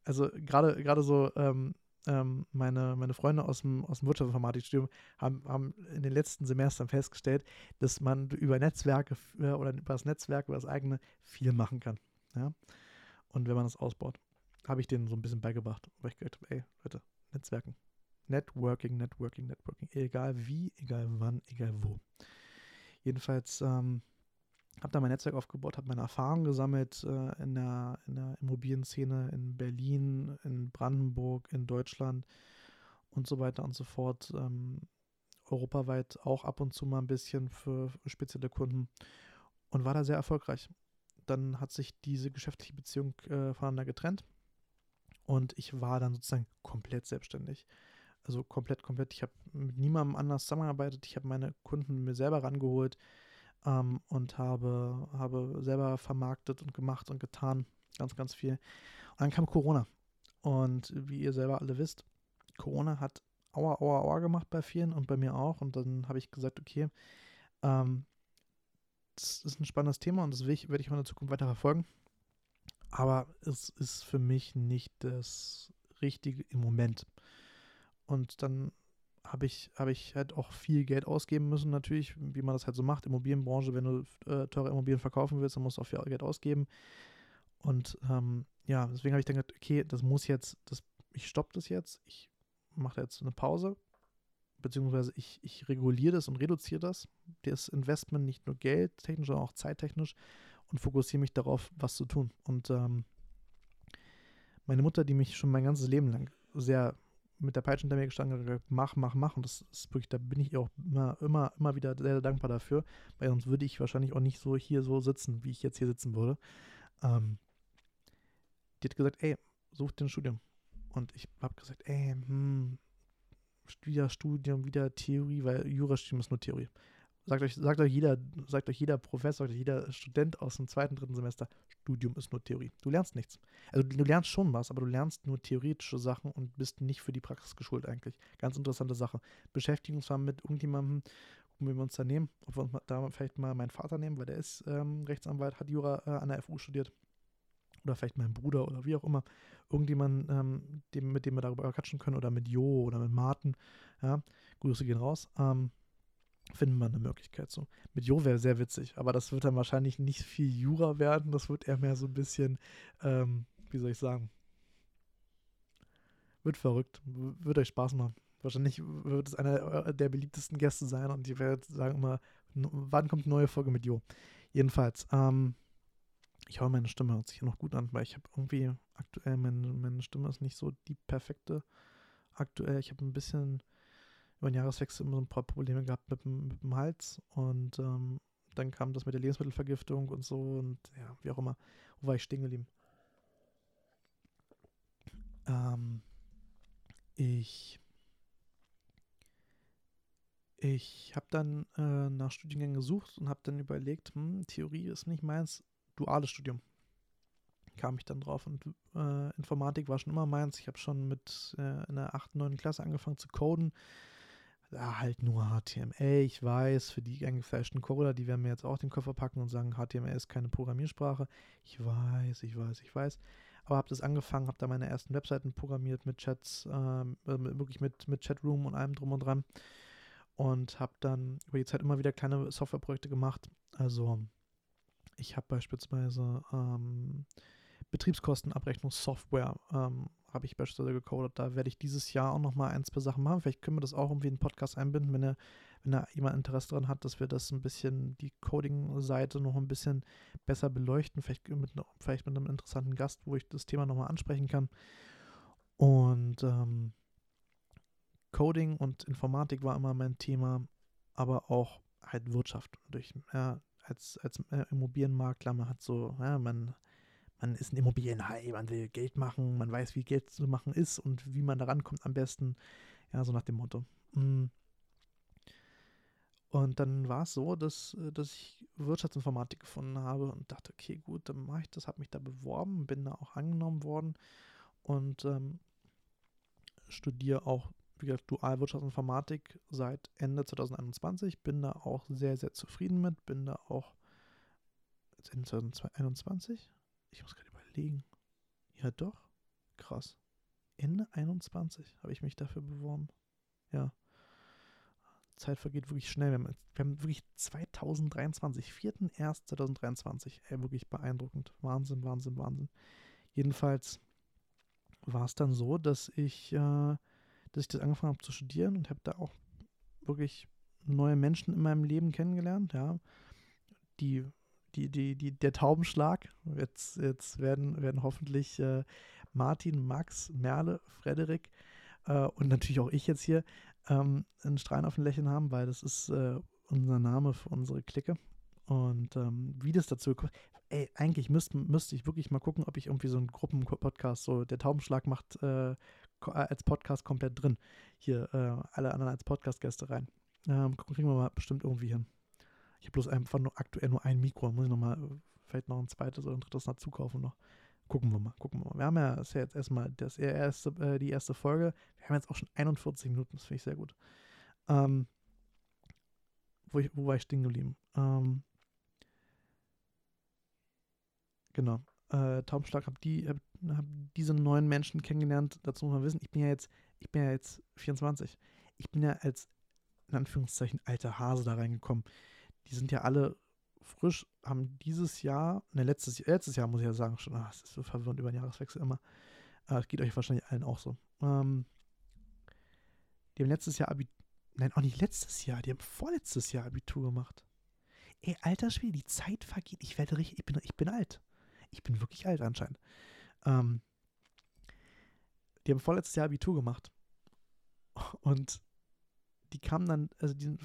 Also gerade gerade so ähm, ähm, meine, meine Freunde aus dem, aus dem Wirtschaftsinformatikstudium haben, haben in den letzten Semestern festgestellt, dass man über Netzwerke äh, oder über das Netzwerk, über das eigene viel machen kann. Ja? Und wenn man das ausbaut, habe ich denen so ein bisschen beigebracht, weil ich gedacht habe, ey, Leute, Netzwerken. Networking, Networking, Networking. Egal wie, egal wann, egal wo. Jedenfalls ähm, habe da mein Netzwerk aufgebaut, habe meine Erfahrungen gesammelt äh, in, der, in der Immobilienszene in Berlin, in Brandenburg, in Deutschland und so weiter und so fort. Ähm, europaweit auch ab und zu mal ein bisschen für, spezielle Kunden und war da sehr erfolgreich. Dann hat sich diese geschäftliche Beziehung äh, voneinander getrennt und ich war dann sozusagen komplett selbstständig. Also komplett, komplett. Ich habe mit niemandem anders zusammengearbeitet. Ich habe meine Kunden mir selber rangeholt ähm, und habe, habe selber vermarktet und gemacht und getan. Ganz, ganz viel. Und dann kam Corona. Und wie ihr selber alle wisst, Corona hat Aua, Aua, Aua gemacht bei vielen und bei mir auch. Und dann habe ich gesagt, okay, ähm, das ist ein spannendes Thema und das werde ich auch in der Zukunft weiter verfolgen. Aber es ist für mich nicht das Richtige im Moment. Und dann habe ich, hab ich halt auch viel Geld ausgeben müssen, natürlich, wie man das halt so macht. Immobilienbranche, wenn du äh, teure Immobilien verkaufen willst, dann musst du auch viel Geld ausgeben. Und ähm, ja, deswegen habe ich dann gedacht, okay, das muss jetzt, das, ich stoppe das jetzt, ich mache jetzt eine Pause, beziehungsweise ich, ich reguliere das und reduziere das, das Investment, nicht nur geldtechnisch, sondern auch zeittechnisch und fokussiere mich darauf, was zu tun. Und ähm, meine Mutter, die mich schon mein ganzes Leben lang sehr mit der Peitsche hinter mir gestanden und gesagt, mach, mach, mach. Und das ist wirklich, da bin ich auch immer, immer, immer wieder sehr, sehr dankbar dafür, weil sonst würde ich wahrscheinlich auch nicht so hier so sitzen, wie ich jetzt hier sitzen würde. Ähm, die hat gesagt, ey, such dir ein Studium. Und ich habe gesagt, ey, hm, wieder Studium, wieder Theorie, weil Jurastudium ist nur Theorie. Sagt euch, sagt euch jeder, sagt euch jeder Professor, sagt euch jeder Student aus dem zweiten, dritten Semester, Studium ist nur Theorie. Du lernst nichts. Also du lernst schon was, aber du lernst nur theoretische Sachen und bist nicht für die Praxis geschult eigentlich. Ganz interessante Sache. Beschäftigen uns mal mit irgendjemandem, gucken wir uns da nehmen, ob wir uns da vielleicht mal meinen Vater nehmen, weil der ist ähm, Rechtsanwalt, hat Jura äh, an der FU studiert. Oder vielleicht mein Bruder oder wie auch immer. Irgendjemand, ähm, dem, mit dem wir darüber quatschen können oder mit Jo oder mit Martin. Ja, Grüße gehen raus. Ähm, finden wir eine Möglichkeit so. Mit Jo wäre sehr witzig, aber das wird dann wahrscheinlich nicht viel Jura werden. Das wird eher mehr so ein bisschen, ähm, wie soll ich sagen, wird verrückt, wird euch Spaß machen. Wahrscheinlich wird es einer der beliebtesten Gäste sein und ihr werdet sagen immer, wann kommt eine neue Folge mit Jo? Jedenfalls, ähm, ich hoffe, meine Stimme hört sich noch gut an, weil ich habe irgendwie aktuell, meine, meine Stimme ist nicht so die perfekte aktuell. Ich habe ein bisschen über den Jahreswechsel immer so ein paar Probleme gehabt mit, mit dem Hals und ähm, dann kam das mit der Lebensmittelvergiftung und so und ja, wie auch immer. Wo war ich stehen geblieben? Ähm, ich ich habe dann äh, nach Studiengängen gesucht und habe dann überlegt, hm, Theorie ist nicht meins, duales Studium. Kam ich dann drauf und äh, Informatik war schon immer meins. Ich habe schon mit äh, in der 8., 9. Klasse angefangen zu coden ja, halt nur HTML. Ich weiß, für die eingefleischten Coder, die werden mir jetzt auch den Koffer packen und sagen, HTML ist keine Programmiersprache. Ich weiß, ich weiß, ich weiß. Aber habe das angefangen, habe da meine ersten Webseiten programmiert mit Chats, ähm, äh, wirklich mit, mit Chatroom und allem drum und dran. Und habe dann über die Zeit immer wieder kleine Softwareprojekte gemacht. Also ich habe beispielsweise ähm, Betriebskostenabrechnungssoftware ähm, habe ich beispielsweise gecodet. Da werde ich dieses Jahr auch nochmal ein, zwei Sachen machen. Vielleicht können wir das auch irgendwie in den Podcast einbinden, wenn, er, wenn da jemand Interesse daran hat, dass wir das ein bisschen, die Coding-Seite noch ein bisschen besser beleuchten. Vielleicht mit, vielleicht mit einem interessanten Gast, wo ich das Thema nochmal ansprechen kann. Und ähm, Coding und Informatik war immer mein Thema, aber auch halt Wirtschaft. Durch, ja, als, als äh, Immobilienmakler, man hat so, ja, man, man ist ein Immobilienhai, man will Geld machen, man weiß, wie Geld zu machen ist und wie man da rankommt am besten. Ja, so nach dem Motto. Mm. Und dann war es so, dass, äh, dass ich Wirtschaftsinformatik gefunden habe und dachte, okay, gut, dann mache ich das, habe mich da beworben, bin da auch angenommen worden und ähm, studiere auch, wie gesagt, Dual Wirtschaftsinformatik seit Ende 2021. Bin da auch sehr, sehr zufrieden mit, bin da auch Ende 2021. Ich muss gerade überlegen. Ja, doch. Krass. Ende 21 habe ich mich dafür beworben. Ja. Zeit vergeht wirklich schnell. Wir haben, wir haben wirklich 2023, 4.1.2023. Ey, wirklich beeindruckend. Wahnsinn, Wahnsinn, Wahnsinn. Jedenfalls war es dann so, dass ich, äh, dass ich das angefangen habe zu studieren und habe da auch wirklich neue Menschen in meinem Leben kennengelernt, ja. Die, die, die, die, der Taubenschlag. Jetzt, jetzt werden, werden hoffentlich äh, Martin, Max, Merle, Frederik äh, und natürlich auch ich jetzt hier ähm, einen Strahlen auf den Lächeln haben, weil das ist äh, unser Name für unsere Clique. Und ähm, wie das dazu kommt, ey, eigentlich müsste müsst ich wirklich mal gucken, ob ich irgendwie so einen Gruppenpodcast, so der Taubenschlag macht äh, äh, als Podcast komplett drin. Hier äh, alle anderen als Podcast-Gäste rein. Ähm, kriegen wir mal bestimmt irgendwie hin. Ich habe bloß einfach nur aktuell nur ein Mikro. Muss ich nochmal, vielleicht noch ein zweites oder ein drittes dazu kaufen noch. Gucken wir mal, gucken wir mal. Wir haben ja, das ist ja jetzt erstmal das erste, äh, die erste Folge. Wir haben jetzt auch schon 41 Minuten, das finde ich sehr gut. Ähm, wo, ich, wo war ich stehen geblieben? Ähm, genau. Äh, Taubenschlag habe die, hab, hab diese neuen Menschen kennengelernt. Dazu muss man wissen, ich bin ja jetzt, ich bin ja jetzt 24. Ich bin ja als in Anführungszeichen alter Hase da reingekommen. Die sind ja alle frisch, haben dieses Jahr, ne, letztes, letztes Jahr muss ich ja sagen, schon, ah, es ist so verwirrend über den Jahreswechsel immer. Äh, geht euch wahrscheinlich allen auch so. Ähm, die haben letztes Jahr Abitur, nein, auch nicht letztes Jahr, die haben vorletztes Jahr Abitur gemacht. Ey, alter Spiel, die Zeit vergeht. Ich werde richtig, ich bin, ich bin alt. Ich bin wirklich alt anscheinend. Ähm, die haben vorletztes Jahr Abitur gemacht. Und die kamen dann, also die sind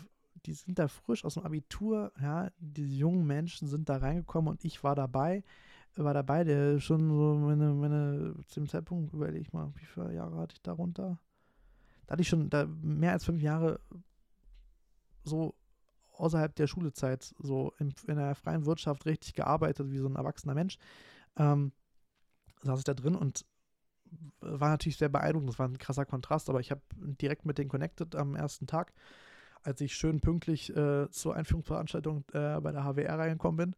die sind da frisch aus dem Abitur, ja, diese jungen Menschen sind da reingekommen und ich war dabei, war dabei, der schon so meine, meine, zu dem Zeitpunkt, überlege ich mal, wie viele Jahre hatte ich da runter? Da hatte ich schon da mehr als fünf Jahre so außerhalb der Schulezeit, so in, in der freien Wirtschaft richtig gearbeitet, wie so ein erwachsener Mensch. Ähm, saß ich da drin und war natürlich sehr beeindruckend. Das war ein krasser Kontrast, aber ich habe direkt mit denen connected am ersten Tag als ich schön pünktlich äh, zur Einführungsveranstaltung äh, bei der HWR reingekommen bin.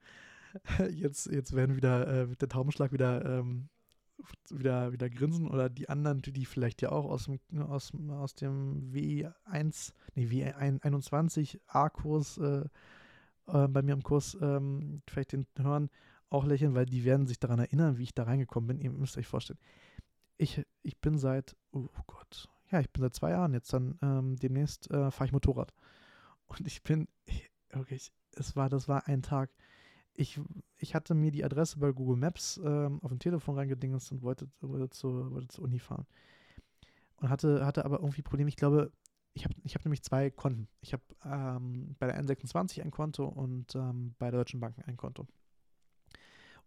Jetzt, jetzt werden wieder äh, der Taubenschlag wieder, ähm, wieder, wieder grinsen oder die anderen, die vielleicht ja auch aus dem, aus, aus dem W1, nee, W21 A-Kurs äh, äh, bei mir im Kurs ähm, vielleicht den hören, auch lächeln, weil die werden sich daran erinnern, wie ich da reingekommen bin. Ihr müsst euch vorstellen. Ich, ich bin seit, oh Gott, ja, ich bin seit zwei Jahren jetzt dann ähm, demnächst äh, fahre ich Motorrad. Und ich bin, wirklich, es war, das war ein Tag. Ich, ich hatte mir die Adresse bei Google Maps ähm, auf dem Telefon reingedingst und wollte, wollte, zu, wollte zur Uni fahren. Und hatte, hatte aber irgendwie Probleme. Ich glaube, ich habe ich hab nämlich zwei Konten. Ich habe ähm, bei der N26 ein Konto und ähm, bei der Deutschen Bank ein Konto.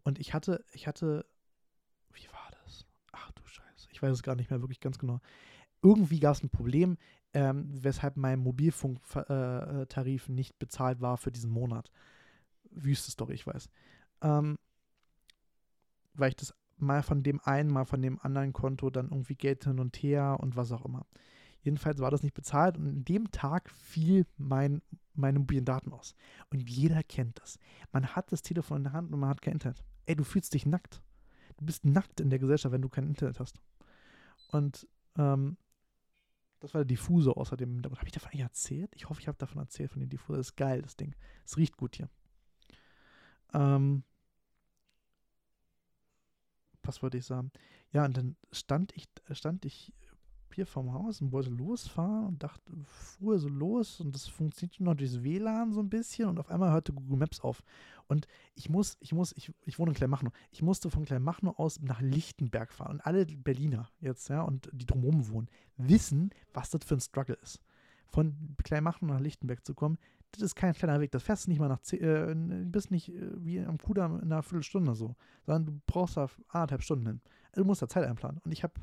Und ich hatte, ich hatte, wie war das? Ach du Scheiße, ich weiß es gar nicht mehr wirklich ganz genau irgendwie gab es ein Problem, ähm, weshalb mein Mobilfunktarif äh, nicht bezahlt war für diesen Monat. Wüste Story, ich weiß. Ähm, weil ich das mal von dem einen, mal von dem anderen Konto dann irgendwie Geld hin und her und was auch immer. Jedenfalls war das nicht bezahlt und in dem Tag fiel mein, meine mobilen Daten aus. Und jeder kennt das. Man hat das Telefon in der Hand und man hat kein Internet. Ey, du fühlst dich nackt. Du bist nackt in der Gesellschaft, wenn du kein Internet hast. Und ähm, das war der Diffusor außerdem. Habe ich davon eigentlich erzählt? Ich hoffe, ich habe davon erzählt, von dem Diffusor. Das ist geil, das Ding. Es riecht gut hier. Ähm, was wollte ich sagen? Ja, und dann stand ich, stand ich hier vorm Haus und wollte losfahren und dachte, fuhr so los und das funktioniert noch durchs WLAN so ein bisschen und auf einmal hörte Google Maps auf. Und ich muss, ich muss, ich, ich wohne in Kleinmachnow. Ich musste von Kleinmachnow aus nach Lichtenberg fahren. Und alle Berliner jetzt, ja, und die drumherum wohnen, wissen, was das für ein Struggle ist. Von Kleinmachnow nach Lichtenberg zu kommen, das ist kein kleiner Weg. Das fährst du nicht mal nach, äh, bist nicht äh, wie am Kudamm in einer Viertelstunde so, sondern du brauchst da anderthalb Stunden hin. Also du musst da Zeit einplanen. Und ich habe,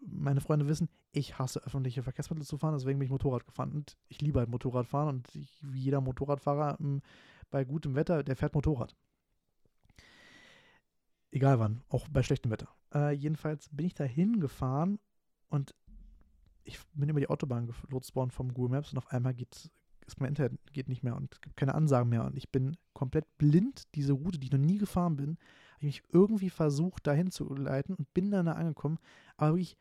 meine Freunde wissen, ich hasse öffentliche Verkehrsmittel zu fahren, deswegen bin ich Motorrad gefahren. Und ich liebe halt Motorradfahren und ich, wie jeder Motorradfahrer m, bei gutem Wetter, der fährt Motorrad. Egal wann, auch bei schlechtem Wetter. Äh, jedenfalls bin ich da hingefahren und ich bin über die Autobahn gelotst worden vom Google Maps und auf einmal geht, ist mein Internet geht nicht mehr und es gibt keine Ansagen mehr und ich bin komplett blind, diese Route, die ich noch nie gefahren bin, habe ich mich irgendwie versucht, dahin zu leiten und bin dann da angekommen, aber wirklich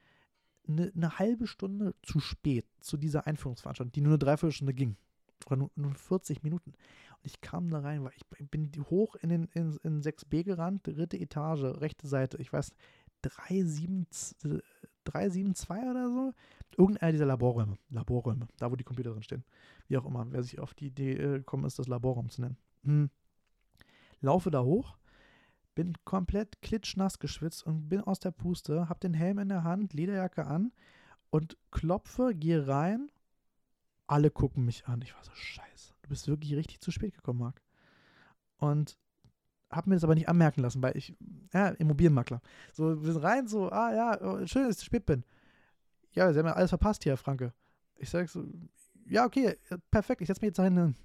eine, eine, halbe Stunde zu spät zu dieser Einführungsveranstaltung, die nur eine Dreiviertelstunde ging. Oder nur, nur 40 Minuten. Und ich kam da rein, weil ich bin hoch in, den, in, in 6b gerannt, dritte Etage, rechte Seite. Ich weiß, 372 oder so. Irgendeiner dieser Laborräume. Laborräume, da wo die Computer drin stehen. Wie auch immer, wer sich auf die Idee äh, gekommen ist, das Laborraum zu nennen. Hm. Laufe da hoch, bin komplett klitschnass geschwitzt und bin aus der Puste, hab den Helm in der Hand, Lederjacke an und klopfe, gehe rein. Alle gucken mich an. Ich war so, scheiße, du bist wirklich richtig zu spät gekommen, Marc. Und habe mir das aber nicht anmerken lassen, weil ich, ja, Immobilienmakler. So, wir sind rein, so, ah ja, schön, dass ich zu spät bin. Ja, sie haben ja alles verpasst hier, Franke. Ich sage so, ja, okay, perfekt, ich setze mich jetzt da hinten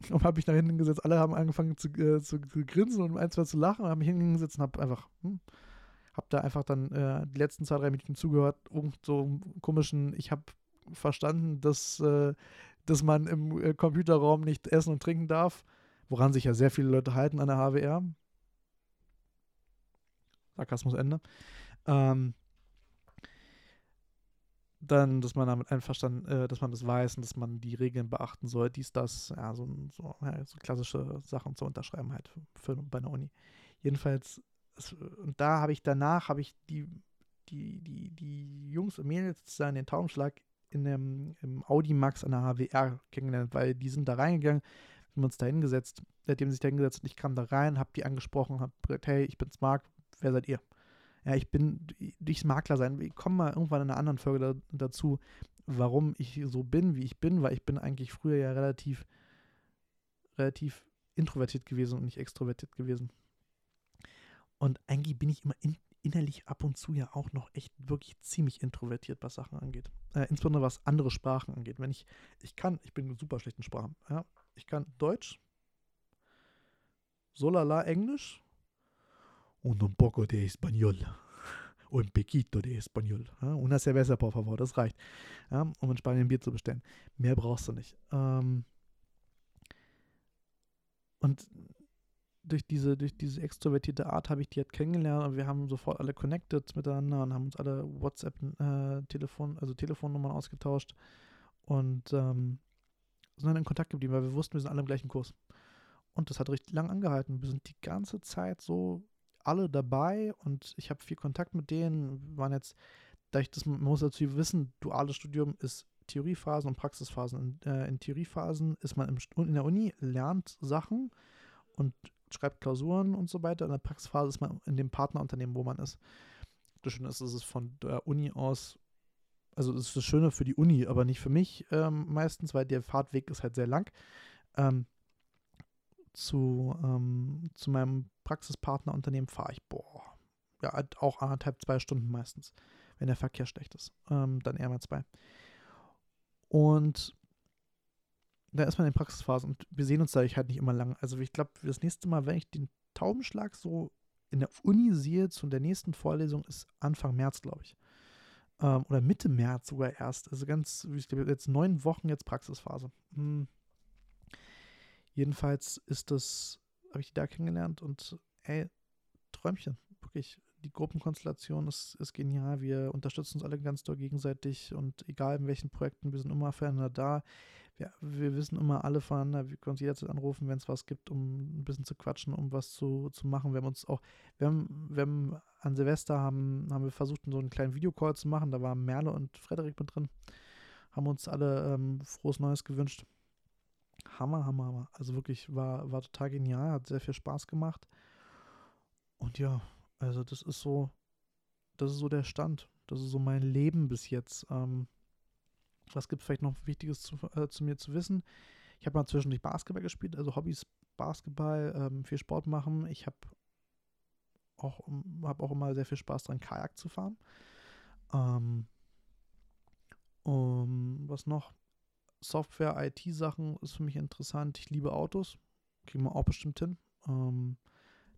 Und habe mich da hinten gesetzt. Alle haben angefangen zu, äh, zu, zu, grinsen und ein, zwei zu lachen und habe mich hingesetzt und habe einfach, hm, habe da einfach dann äh, die letzten zwei, drei Minuten zugehört. Irgend so komischen, ich habe verstanden, dass, äh, dass man im äh, Computerraum nicht essen und trinken darf woran sich ja sehr viele Leute halten an der HWR. Sarkasmus Ende. Ähm, dann, dass man damit einverstanden, äh, dass man das weiß und dass man die Regeln beachten soll, dies, das, ja, so, so, ja, so klassische Sachen zu unterschreiben halt für, bei einer Uni. Jedenfalls, es, und da habe ich danach, habe ich die, die, die, die Jungs und Mädels sozusagen den Taubenschlag in dem, im Audi Max an der HWR kennengelernt, weil die sind da reingegangen, haben uns da hingesetzt, seitdem sich da hingesetzt und ich kam da rein, hab die angesprochen, hab gesagt, hey, ich bin's Marc, wer seid ihr? Ja, ich bin durchs Makler sein. Ich komme mal irgendwann in einer anderen Folge da, dazu, warum ich so bin, wie ich bin, weil ich bin eigentlich früher ja relativ, relativ introvertiert gewesen und nicht extrovertiert gewesen. Und eigentlich bin ich immer in, innerlich ab und zu ja auch noch echt wirklich ziemlich introvertiert, was Sachen angeht. Äh, insbesondere was andere Sprachen angeht. Wenn ich, ich kann, ich bin super schlechten Sprachen. Ja? Ich kann Deutsch, solala Englisch und un poco de español. Un poquito de español. Ja? Una cerveza, por favor, das reicht. Ja? Um in Spanien Bier zu bestellen. Mehr brauchst du nicht. Ähm und durch diese, durch diese extrovertierte Art habe ich die halt kennengelernt und wir haben sofort alle connected miteinander und haben uns alle WhatsApp-Telefon, äh, also Telefonnummern ausgetauscht und ähm, sind dann in Kontakt geblieben, weil wir wussten, wir sind alle im gleichen Kurs. Und das hat richtig lang angehalten. Wir sind die ganze Zeit so alle dabei und ich habe viel Kontakt mit denen. Waren jetzt, da ich das, man muss dazu wissen, duales Studium ist Theoriephasen und Praxisphasen. In, äh, in Theoriephasen ist man im, in der Uni, lernt Sachen und schreibt Klausuren und so weiter. In der Praxisphase ist man in dem Partnerunternehmen, wo man ist. Das Schöne ist, dass es von der Uni aus, also das ist das Schöne für die Uni, aber nicht für mich ähm, meistens, weil der Fahrtweg ist halt sehr lang. Ähm, zu, ähm, zu meinem Praxispartnerunternehmen fahre ich, boah, ja, halt auch anderthalb, zwei Stunden meistens, wenn der Verkehr schlecht ist. Ähm, dann eher mal zwei. Und da ist man in Praxisphase und wir sehen uns dadurch halt nicht immer lang. Also ich glaube, das nächste Mal, wenn ich den Taubenschlag so in der Uni sehe, zu der nächsten Vorlesung, ist Anfang März, glaube ich. Ähm, oder Mitte März sogar erst. Also ganz, ich glaube, jetzt neun Wochen jetzt Praxisphase. Hm. Jedenfalls ist das, habe ich die da kennengelernt und ey, Träumchen, wirklich. Die Gruppenkonstellation ist, ist genial. Wir unterstützen uns alle ganz doll gegenseitig und egal in welchen Projekten, wir sind immer füreinander da wir, wir wissen immer alle voneinander, wir können uns jederzeit anrufen, wenn es was gibt, um ein bisschen zu quatschen, um was zu, zu machen. Wir haben uns auch, wir haben, wir haben an Silvester haben, haben wir versucht, so einen kleinen Videocall zu machen. Da waren Merle und Frederik mit drin. Haben uns alle ähm, frohes Neues gewünscht. Hammer, Hammer, Hammer. Also wirklich war, war total genial, hat sehr viel Spaß gemacht. Und ja, also das ist so, das ist so der Stand. Das ist so mein Leben bis jetzt. Ähm, was gibt es vielleicht noch Wichtiges zu, äh, zu, mir zu wissen? Ich habe mal zwischendurch Basketball gespielt, also Hobbys Basketball, ähm, viel Sport machen. Ich habe auch, hab auch immer sehr viel Spaß dran, Kajak zu fahren. Ähm, um, was noch? Software, IT-Sachen ist für mich interessant. Ich liebe Autos. Kriegen wir auch bestimmt hin. Ähm,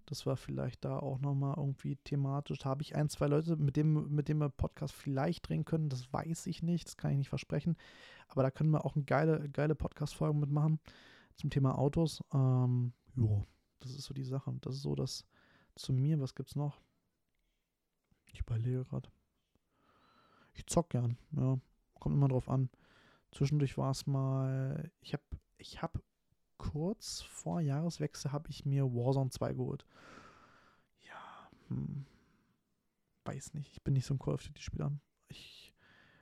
das war vielleicht da auch nochmal irgendwie thematisch. Da habe ich ein, zwei Leute, mit dem, mit dem wir Podcast vielleicht drehen können. Das weiß ich nicht, das kann ich nicht versprechen. Aber da können wir auch eine geile, geile Podcast-Folge mitmachen zum Thema Autos. Ähm, jo, das ist so die Sache. Das ist so das zu mir. Was gibt's noch? Ich überlege gerade. Ich zock gern, ja. Kommt immer drauf an. Zwischendurch war es mal, ich habe ich hab kurz vor Jahreswechsel habe ich mir Warzone 2 geholt. Ja, hm, weiß nicht. Ich bin nicht so ein Call of Duty-Spieler. Ich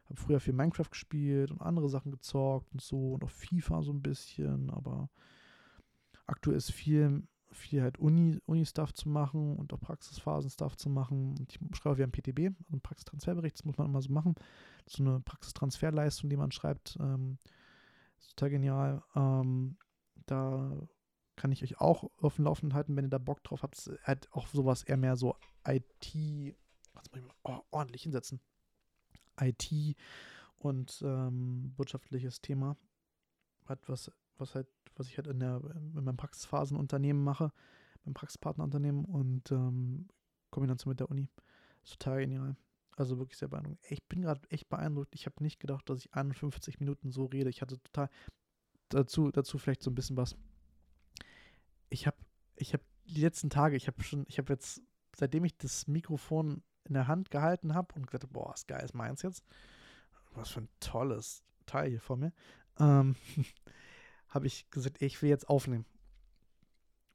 habe früher viel Minecraft gespielt und andere Sachen gezockt und so und auch FIFA so ein bisschen, aber aktuell ist viel, viel halt Uni, Uni-Stuff zu machen und auch Praxisphasen-Stuff zu machen. Und ich schreibe wie ein PTB, also einen Praxistransferbericht, das muss man immer so machen. So eine Praxistransferleistung, die man schreibt. Ähm, total genial. Ähm, da kann ich euch auch auf dem Laufenden halten, wenn ihr da Bock drauf habt. Halt auch sowas eher mehr so IT, was muss ich mal oh, ordentlich hinsetzen. IT und ähm, wirtschaftliches Thema. Hat was, was halt, was ich halt in der in meinem Praxisphasenunternehmen mache, beim Praxispartnerunternehmen und ähm, Kombination mit der Uni. Ist total genial. Also wirklich sehr beeindruckend. Ich bin gerade echt beeindruckt. Ich habe nicht gedacht, dass ich 51 Minuten so rede. Ich hatte total, dazu, dazu vielleicht so ein bisschen was. Ich habe ich hab die letzten Tage, ich habe schon, ich habe jetzt, seitdem ich das Mikrofon in der Hand gehalten habe und gesagt, boah, ist geil, ist meins jetzt. Was für ein tolles Teil hier vor mir. Ähm, habe ich gesagt, ich will jetzt aufnehmen.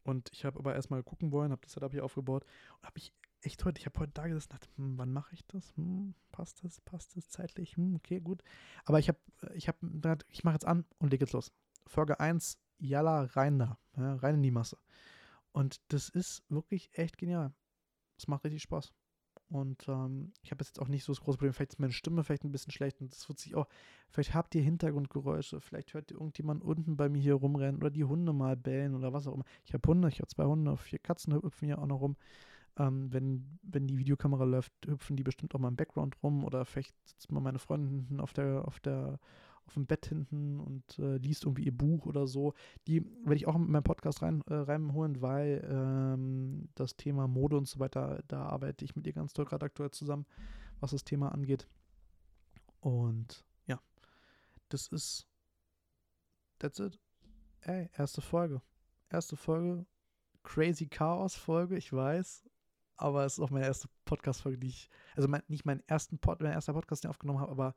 Und ich habe aber erstmal gucken wollen, habe das Setup hier aufgebaut und habe ich echt heute, ich habe heute da gesessen und dachte, hm, wann mache ich das? Hm, passt das? Passt das zeitlich? Hm, okay, gut. Aber ich habe, ich habe, ich mache jetzt an und lege jetzt los. Folge 1, Jalla rein da, ja, rein in die Masse. Und das ist wirklich echt genial. Es macht richtig Spaß. Und ähm, ich habe jetzt auch nicht so das große Problem. Vielleicht ist meine Stimme vielleicht ein bisschen schlecht und das wird sich auch. Vielleicht habt ihr Hintergrundgeräusche. Vielleicht hört ihr irgendjemand unten bei mir hier rumrennen oder die Hunde mal bellen oder was auch immer. Ich habe Hunde, ich habe zwei Hunde, vier Katzen hüpfen hier auch noch rum. Ähm, wenn, wenn die Videokamera läuft, hüpfen die bestimmt auch mal im Background rum oder vielleicht sitzt mal meine Freundin auf der, auf der, auf dem Bett hinten und äh, liest irgendwie ihr Buch oder so. Die werde ich auch in meinen Podcast rein, äh, reinholen, weil ähm, das Thema Mode und so weiter, da arbeite ich mit ihr ganz toll gerade aktuell zusammen, was das Thema angeht. Und ja, das ist, that's it. Ey, erste Folge. Erste Folge, Crazy Chaos Folge, ich weiß, aber es ist auch meine erste Podcast-Folge, die ich, also mein, nicht meinen ersten Pod, mein erster Podcast, den ich aufgenommen habe, aber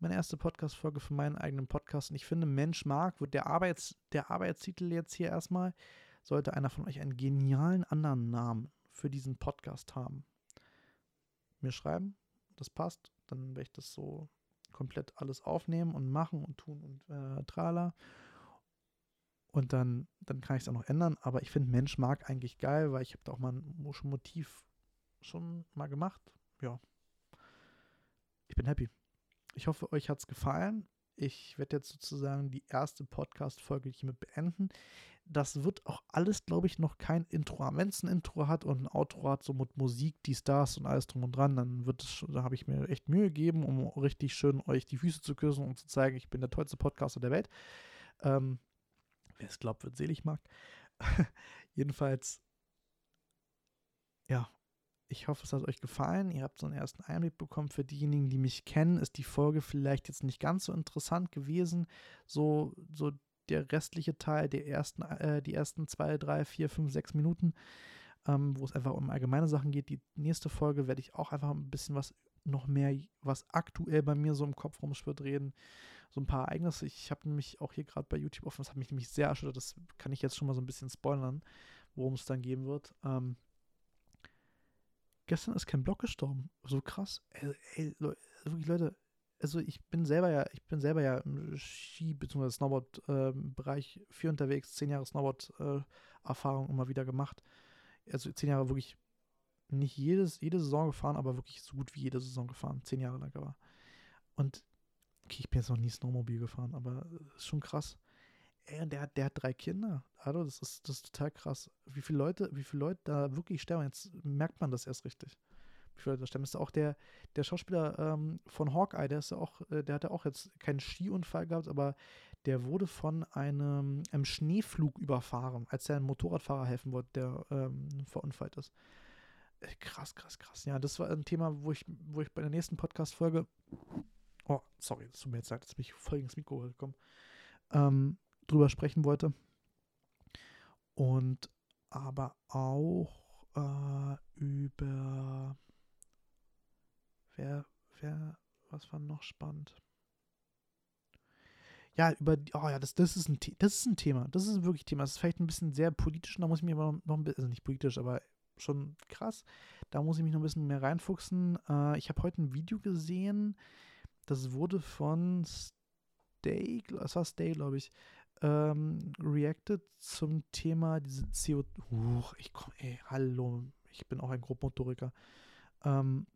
meine erste Podcast-Folge für meinen eigenen Podcast. Und ich finde, Mensch mag, wird der, Arbeits, der Arbeitstitel jetzt hier erstmal, sollte einer von euch einen genialen anderen Namen für diesen Podcast haben. Mir schreiben, das passt, dann werde ich das so komplett alles aufnehmen und machen und tun und äh, trala. Und dann, dann kann ich es auch noch ändern. Aber ich finde Mensch mag eigentlich geil, weil ich habe da auch mal ein Motiv schon mal gemacht. Ja. Ich bin happy. Ich hoffe, euch hat es gefallen. Ich werde jetzt sozusagen die erste Podcast-Folge hiermit beenden. Das wird auch alles, glaube ich, noch kein Intro haben. Wenn es ein Intro hat und ein Outro hat, so mit Musik, die Stars und alles drum und dran, dann wird es, da habe ich mir echt Mühe gegeben, um richtig schön euch die Füße zu küssen und zu zeigen, ich bin der tollste Podcaster der Welt. Ähm, wer es glaubt, wird selig mag. Jedenfalls, ja, ich hoffe, es hat euch gefallen. Ihr habt so einen ersten Einblick bekommen. Für diejenigen, die mich kennen, ist die Folge vielleicht jetzt nicht ganz so interessant gewesen. So, so der restliche Teil, der ersten, äh, die ersten zwei, drei, vier, fünf, sechs Minuten, ähm, wo es einfach um allgemeine Sachen geht. Die nächste Folge werde ich auch einfach ein bisschen was noch mehr, was aktuell bei mir so im Kopf rumschwirrt, reden. So ein paar Ereignisse. Ich habe nämlich auch hier gerade bei YouTube offen, das hat mich nämlich sehr erschüttert. Das kann ich jetzt schon mal so ein bisschen spoilern, worum es dann gehen wird. Ähm, gestern ist kein Block gestorben. So krass. Ey, ey, wirklich Leute, also ich bin selber ja, ich bin selber ja im Ski- bzw. Snowboard-Bereich ähm, viel unterwegs, zehn Jahre Snowboard-Erfahrung immer wieder gemacht. Also zehn Jahre wirklich nicht jedes, jede Saison gefahren, aber wirklich so gut wie jede Saison gefahren, zehn Jahre lang aber. Und okay, ich bin jetzt noch nie Snowmobil gefahren, aber ist schon krass. Ey, der, der hat drei Kinder. Also, das ist, das ist total krass. Wie viele Leute, wie viele Leute da wirklich sterben, jetzt merkt man das erst richtig. Wie viele Leute da sterben. Ist auch der, der Schauspieler ähm, von Hawkeye, der ist ja auch, äh, der hatte auch jetzt keinen Skiunfall gehabt, aber der wurde von einem, einem Schneeflug überfahren, als er einem Motorradfahrer helfen wollte, der ähm, verunfallt ist. Äh, krass, krass, krass. Ja, das war ein Thema, wo ich, wo ich bei der nächsten Podcast-Folge. Oh, sorry, das tut mir jetzt leid, jetzt bin ich voll ins Mikro gekommen. Ähm, drüber sprechen wollte. Und aber auch äh, über wer, wer, was war noch spannend? Ja, über, oh ja, das, das, ist ein, das ist ein Thema. Das ist wirklich ein Thema. Das ist vielleicht ein bisschen sehr politisch, da muss ich mir aber noch, ein bisschen, also nicht politisch, aber schon krass. Da muss ich mich noch ein bisschen mehr reinfuchsen. Äh, ich habe heute ein Video gesehen, das wurde von Stay, das war Stay, glaube ich, ähm, reacted zum Thema diese CO2. Huch, ich komme, ey, hallo, ich bin auch ein Grobmotoriker. Ähm,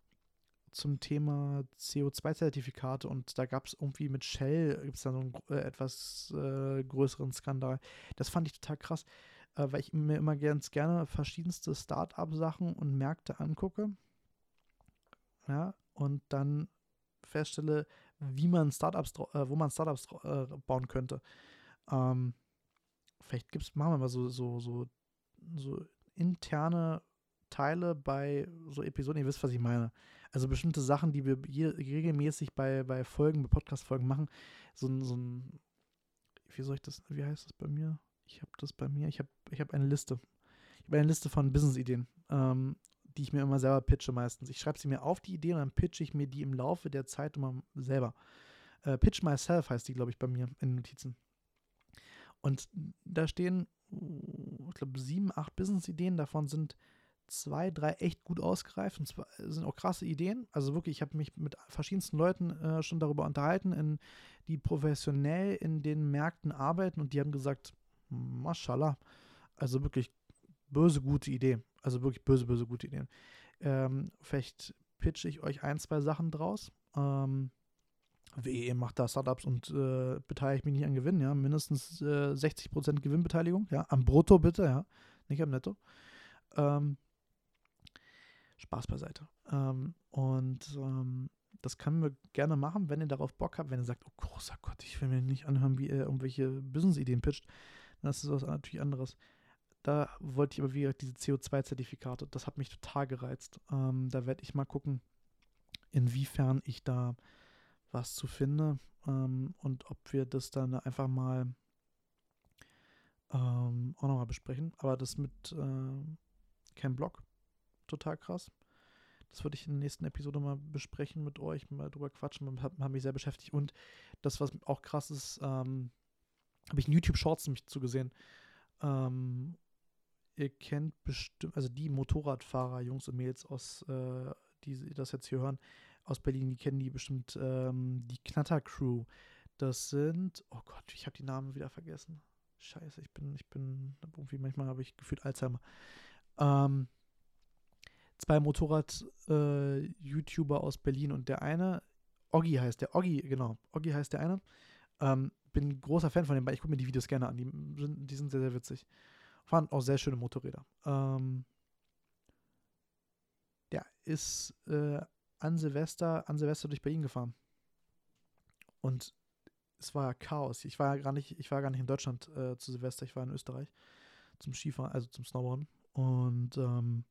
zum Thema CO2-Zertifikate und da gab es irgendwie mit Shell, gibt es da so einen äh, etwas äh, größeren Skandal. Das fand ich total krass, äh, weil ich mir immer ganz gerne verschiedenste Start-up-Sachen und Märkte angucke. Ja, und dann feststelle, wie man Startups, äh, wo man Startups äh, bauen könnte. Ähm, vielleicht gibt's, machen wir mal so, so, so, so interne Teile bei so Episoden, ihr wisst, was ich meine. Also bestimmte Sachen, die wir regelmäßig bei, bei Folgen, bei Podcast-Folgen machen. So ein, so ein, wie soll ich das, wie heißt das bei mir? Ich habe das bei mir, ich habe ich hab eine Liste. Ich habe eine Liste von Business-Ideen, ähm, die ich mir immer selber pitche meistens. Ich schreibe sie mir auf, die Ideen, und dann pitche ich mir die im Laufe der Zeit immer selber. Äh, Pitch Myself heißt die, glaube ich, bei mir in Notizen. Und da stehen, ich glaube, sieben, acht Business-Ideen. Davon sind zwei, drei echt gut ausgereift und zwar sind auch krasse Ideen. Also wirklich, ich habe mich mit verschiedensten Leuten äh, schon darüber unterhalten, in, die professionell in den Märkten arbeiten und die haben gesagt, Mashallah, also wirklich böse gute Idee. Also wirklich böse, böse gute Ideen. Ähm, vielleicht pitche ich euch ein, zwei Sachen draus. Ähm, WE macht da Startups und äh, beteiligt mich nicht an Gewinn, ja. Mindestens äh, 60% Gewinnbeteiligung, ja. Am Brutto bitte, ja. Nicht am Netto. Ähm, Spaß beiseite. Ähm, und ähm, das können wir gerne machen, wenn ihr darauf Bock habt, wenn ihr sagt, oh großer Gott, ich will mir nicht anhören, wie ihr irgendwelche Business-Ideen pitcht. Dann ist das was natürlich anderes. Da wollte ich aber wieder diese CO2-Zertifikate. Das hat mich total gereizt. Ähm, da werde ich mal gucken, inwiefern ich da was zu finde ähm, und ob wir das dann einfach mal ähm, auch nochmal besprechen. Aber das mit äh, Cam Block, total krass. Das würde ich in der nächsten Episode mal besprechen mit euch, mal drüber quatschen, hat, hat mich sehr beschäftigt. Und das, was auch krass ist, ähm, habe ich in YouTube Shorts nämlich zugesehen. Ähm, ihr kennt bestimmt, also die Motorradfahrer, Jungs und Mädels aus, äh, die das jetzt hier hören, aus Berlin, die kennen die bestimmt, ähm, die Knatter-Crew. Das sind, oh Gott, ich habe die Namen wieder vergessen. Scheiße, ich bin, ich bin, irgendwie manchmal habe ich gefühlt Alzheimer. Ähm, zwei Motorrad-YouTuber äh, aus Berlin und der eine, Oggi heißt der, Oggi, genau, Oggi heißt der eine. Ähm, bin großer Fan von dem, weil ich gucke mir die Videos gerne an, die sind, die sind sehr, sehr witzig. Fahren auch sehr schöne Motorräder. Ähm, der ist äh, an Silvester, an Silvester durch Berlin gefahren. Und es war Chaos. Ich war gar nicht, ich war gar nicht in Deutschland äh, zu Silvester, ich war in Österreich zum Skifahren, also zum Snowboarden. Und ähm,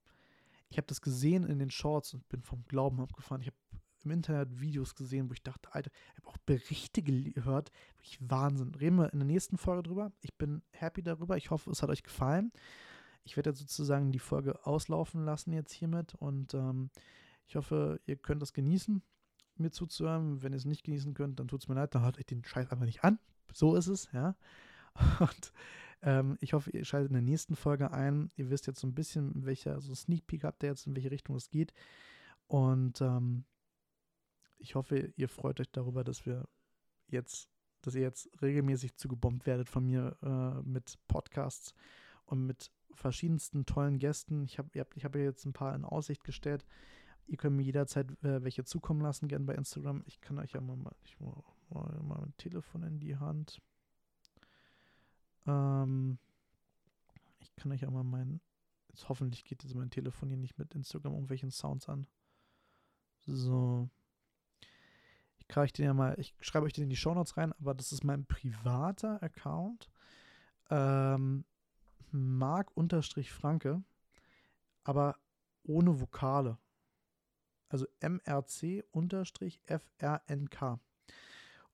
ich habe das gesehen in den Shorts und bin vom Glauben abgefahren. Ich habe im Internet Videos gesehen, wo ich dachte, Alter, ich habe auch Berichte gehört. Wirklich Wahnsinn. Reden wir in der nächsten Folge drüber. Ich bin happy darüber. Ich hoffe, es hat euch gefallen. Ich werde sozusagen die Folge auslaufen lassen jetzt hiermit und ähm, ich hoffe, ihr könnt das genießen, mir zuzuhören. Wenn ihr es nicht genießen könnt, dann tut es mir leid, dann hört euch den Scheiß einfach nicht an. So ist es, ja. Und ähm, ich hoffe, ihr schaltet in der nächsten Folge ein. Ihr wisst jetzt so ein bisschen, welcher, so Sneak Peek habt ihr jetzt, in welche Richtung es geht. Und ähm, ich hoffe, ihr freut euch darüber, dass wir jetzt, dass ihr jetzt regelmäßig zugebombt werdet von mir äh, mit Podcasts und mit verschiedensten tollen Gästen. Ich habe ich hab jetzt ein paar in Aussicht gestellt. Ihr könnt mir jederzeit äh, welche zukommen lassen, gerne bei Instagram. Ich kann euch ja mal, ich mal, mal, mal ein Telefon in die Hand. Ähm, ich kann euch ja mal meinen. Jetzt hoffentlich geht jetzt mein Telefon hier nicht mit Instagram irgendwelchen Sounds an. So. Ich kriege ich den ja mal, ich schreibe euch den in die Shownotes rein, aber das ist mein privater Account. Ähm, Mark-Franke, aber ohne Vokale. Also MRC-FRNK.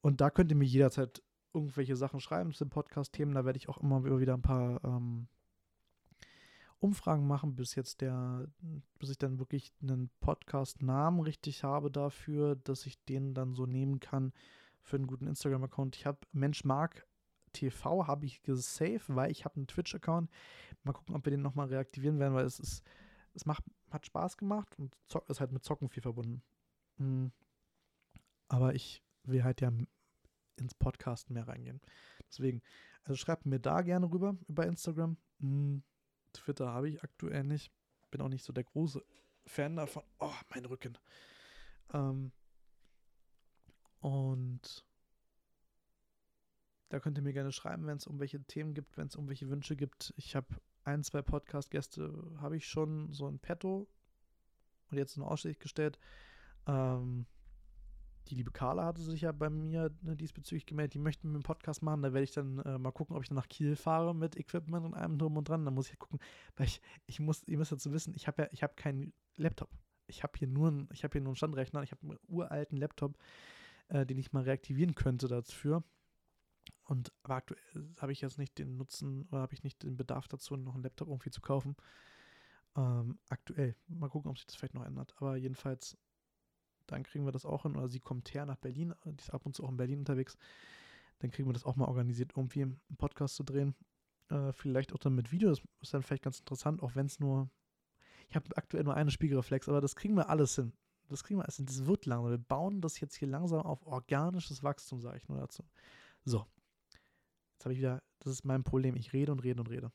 Und da könnt ihr mir jederzeit irgendwelche Sachen schreiben zu den Podcast-Themen. Da werde ich auch immer wieder ein paar ähm, Umfragen machen, bis jetzt der, bis ich dann wirklich einen Podcast-Namen richtig habe dafür, dass ich den dann so nehmen kann für einen guten Instagram-Account. Ich habe Mensch Mark TV habe ich gesaved, weil ich habe einen Twitch-Account. Mal gucken, ob wir den nochmal reaktivieren werden, weil es ist, es macht, hat Spaß gemacht und Zock, ist halt mit Zocken viel verbunden. Mhm. Aber ich will halt ja ins Podcast mehr reingehen. Deswegen, also schreibt mir da gerne rüber über Instagram. Mhm. Twitter habe ich aktuell nicht. Bin auch nicht so der große Fan davon. Oh, mein Rücken. Ähm, und da könnt ihr mir gerne schreiben, wenn es irgendwelche Themen gibt, wenn es irgendwelche Wünsche gibt. Ich habe ein, zwei Podcast-Gäste, habe ich schon so ein Petto und jetzt in Aussicht gestellt. Ähm, die liebe Carla hatte sich ja bei mir ne, diesbezüglich gemeldet, die möchten mit dem Podcast machen. Da werde ich dann äh, mal gucken, ob ich dann nach Kiel fahre mit Equipment und allem drum und dran. Da muss ich gucken, weil ich, ich muss, ihr müsst dazu wissen, ich habe ja, ich habe keinen Laptop. Ich habe hier nur einen, ich habe hier nur einen Standrechner, ich habe einen uralten Laptop, äh, den ich mal reaktivieren könnte dafür. Und aber aktuell habe ich jetzt nicht den Nutzen oder habe ich nicht den Bedarf dazu, noch einen Laptop irgendwie zu kaufen. Ähm, aktuell. Mal gucken, ob sich das vielleicht noch ändert. Aber jedenfalls, dann kriegen wir das auch hin. Oder sie kommt her nach Berlin. Die ist ab und zu auch in Berlin unterwegs. Dann kriegen wir das auch mal organisiert, irgendwie einen Podcast zu drehen. Äh, vielleicht auch dann mit Video. Das ist dann vielleicht ganz interessant, auch wenn es nur. Ich habe aktuell nur eine Spiegelreflex, aber das kriegen wir alles hin. Das kriegen wir alles hin. Das wird langsam. Wir bauen das jetzt hier langsam auf organisches Wachstum, sage ich nur dazu. So, Jetzt habe ich wieder, das ist mein Problem. Ich rede und rede und rede.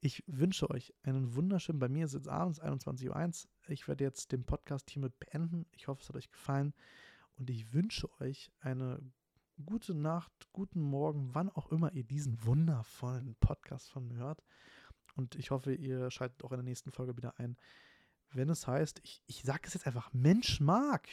Ich wünsche euch einen wunderschönen, bei mir ist jetzt abends 21.01 Uhr. Ich werde jetzt den Podcast hiermit beenden. Ich hoffe, es hat euch gefallen. Und ich wünsche euch eine gute Nacht, guten Morgen, wann auch immer ihr diesen wundervollen Podcast von mir hört. Und ich hoffe, ihr schaltet auch in der nächsten Folge wieder ein. Wenn es heißt, ich, ich sage es jetzt einfach, Mensch mag.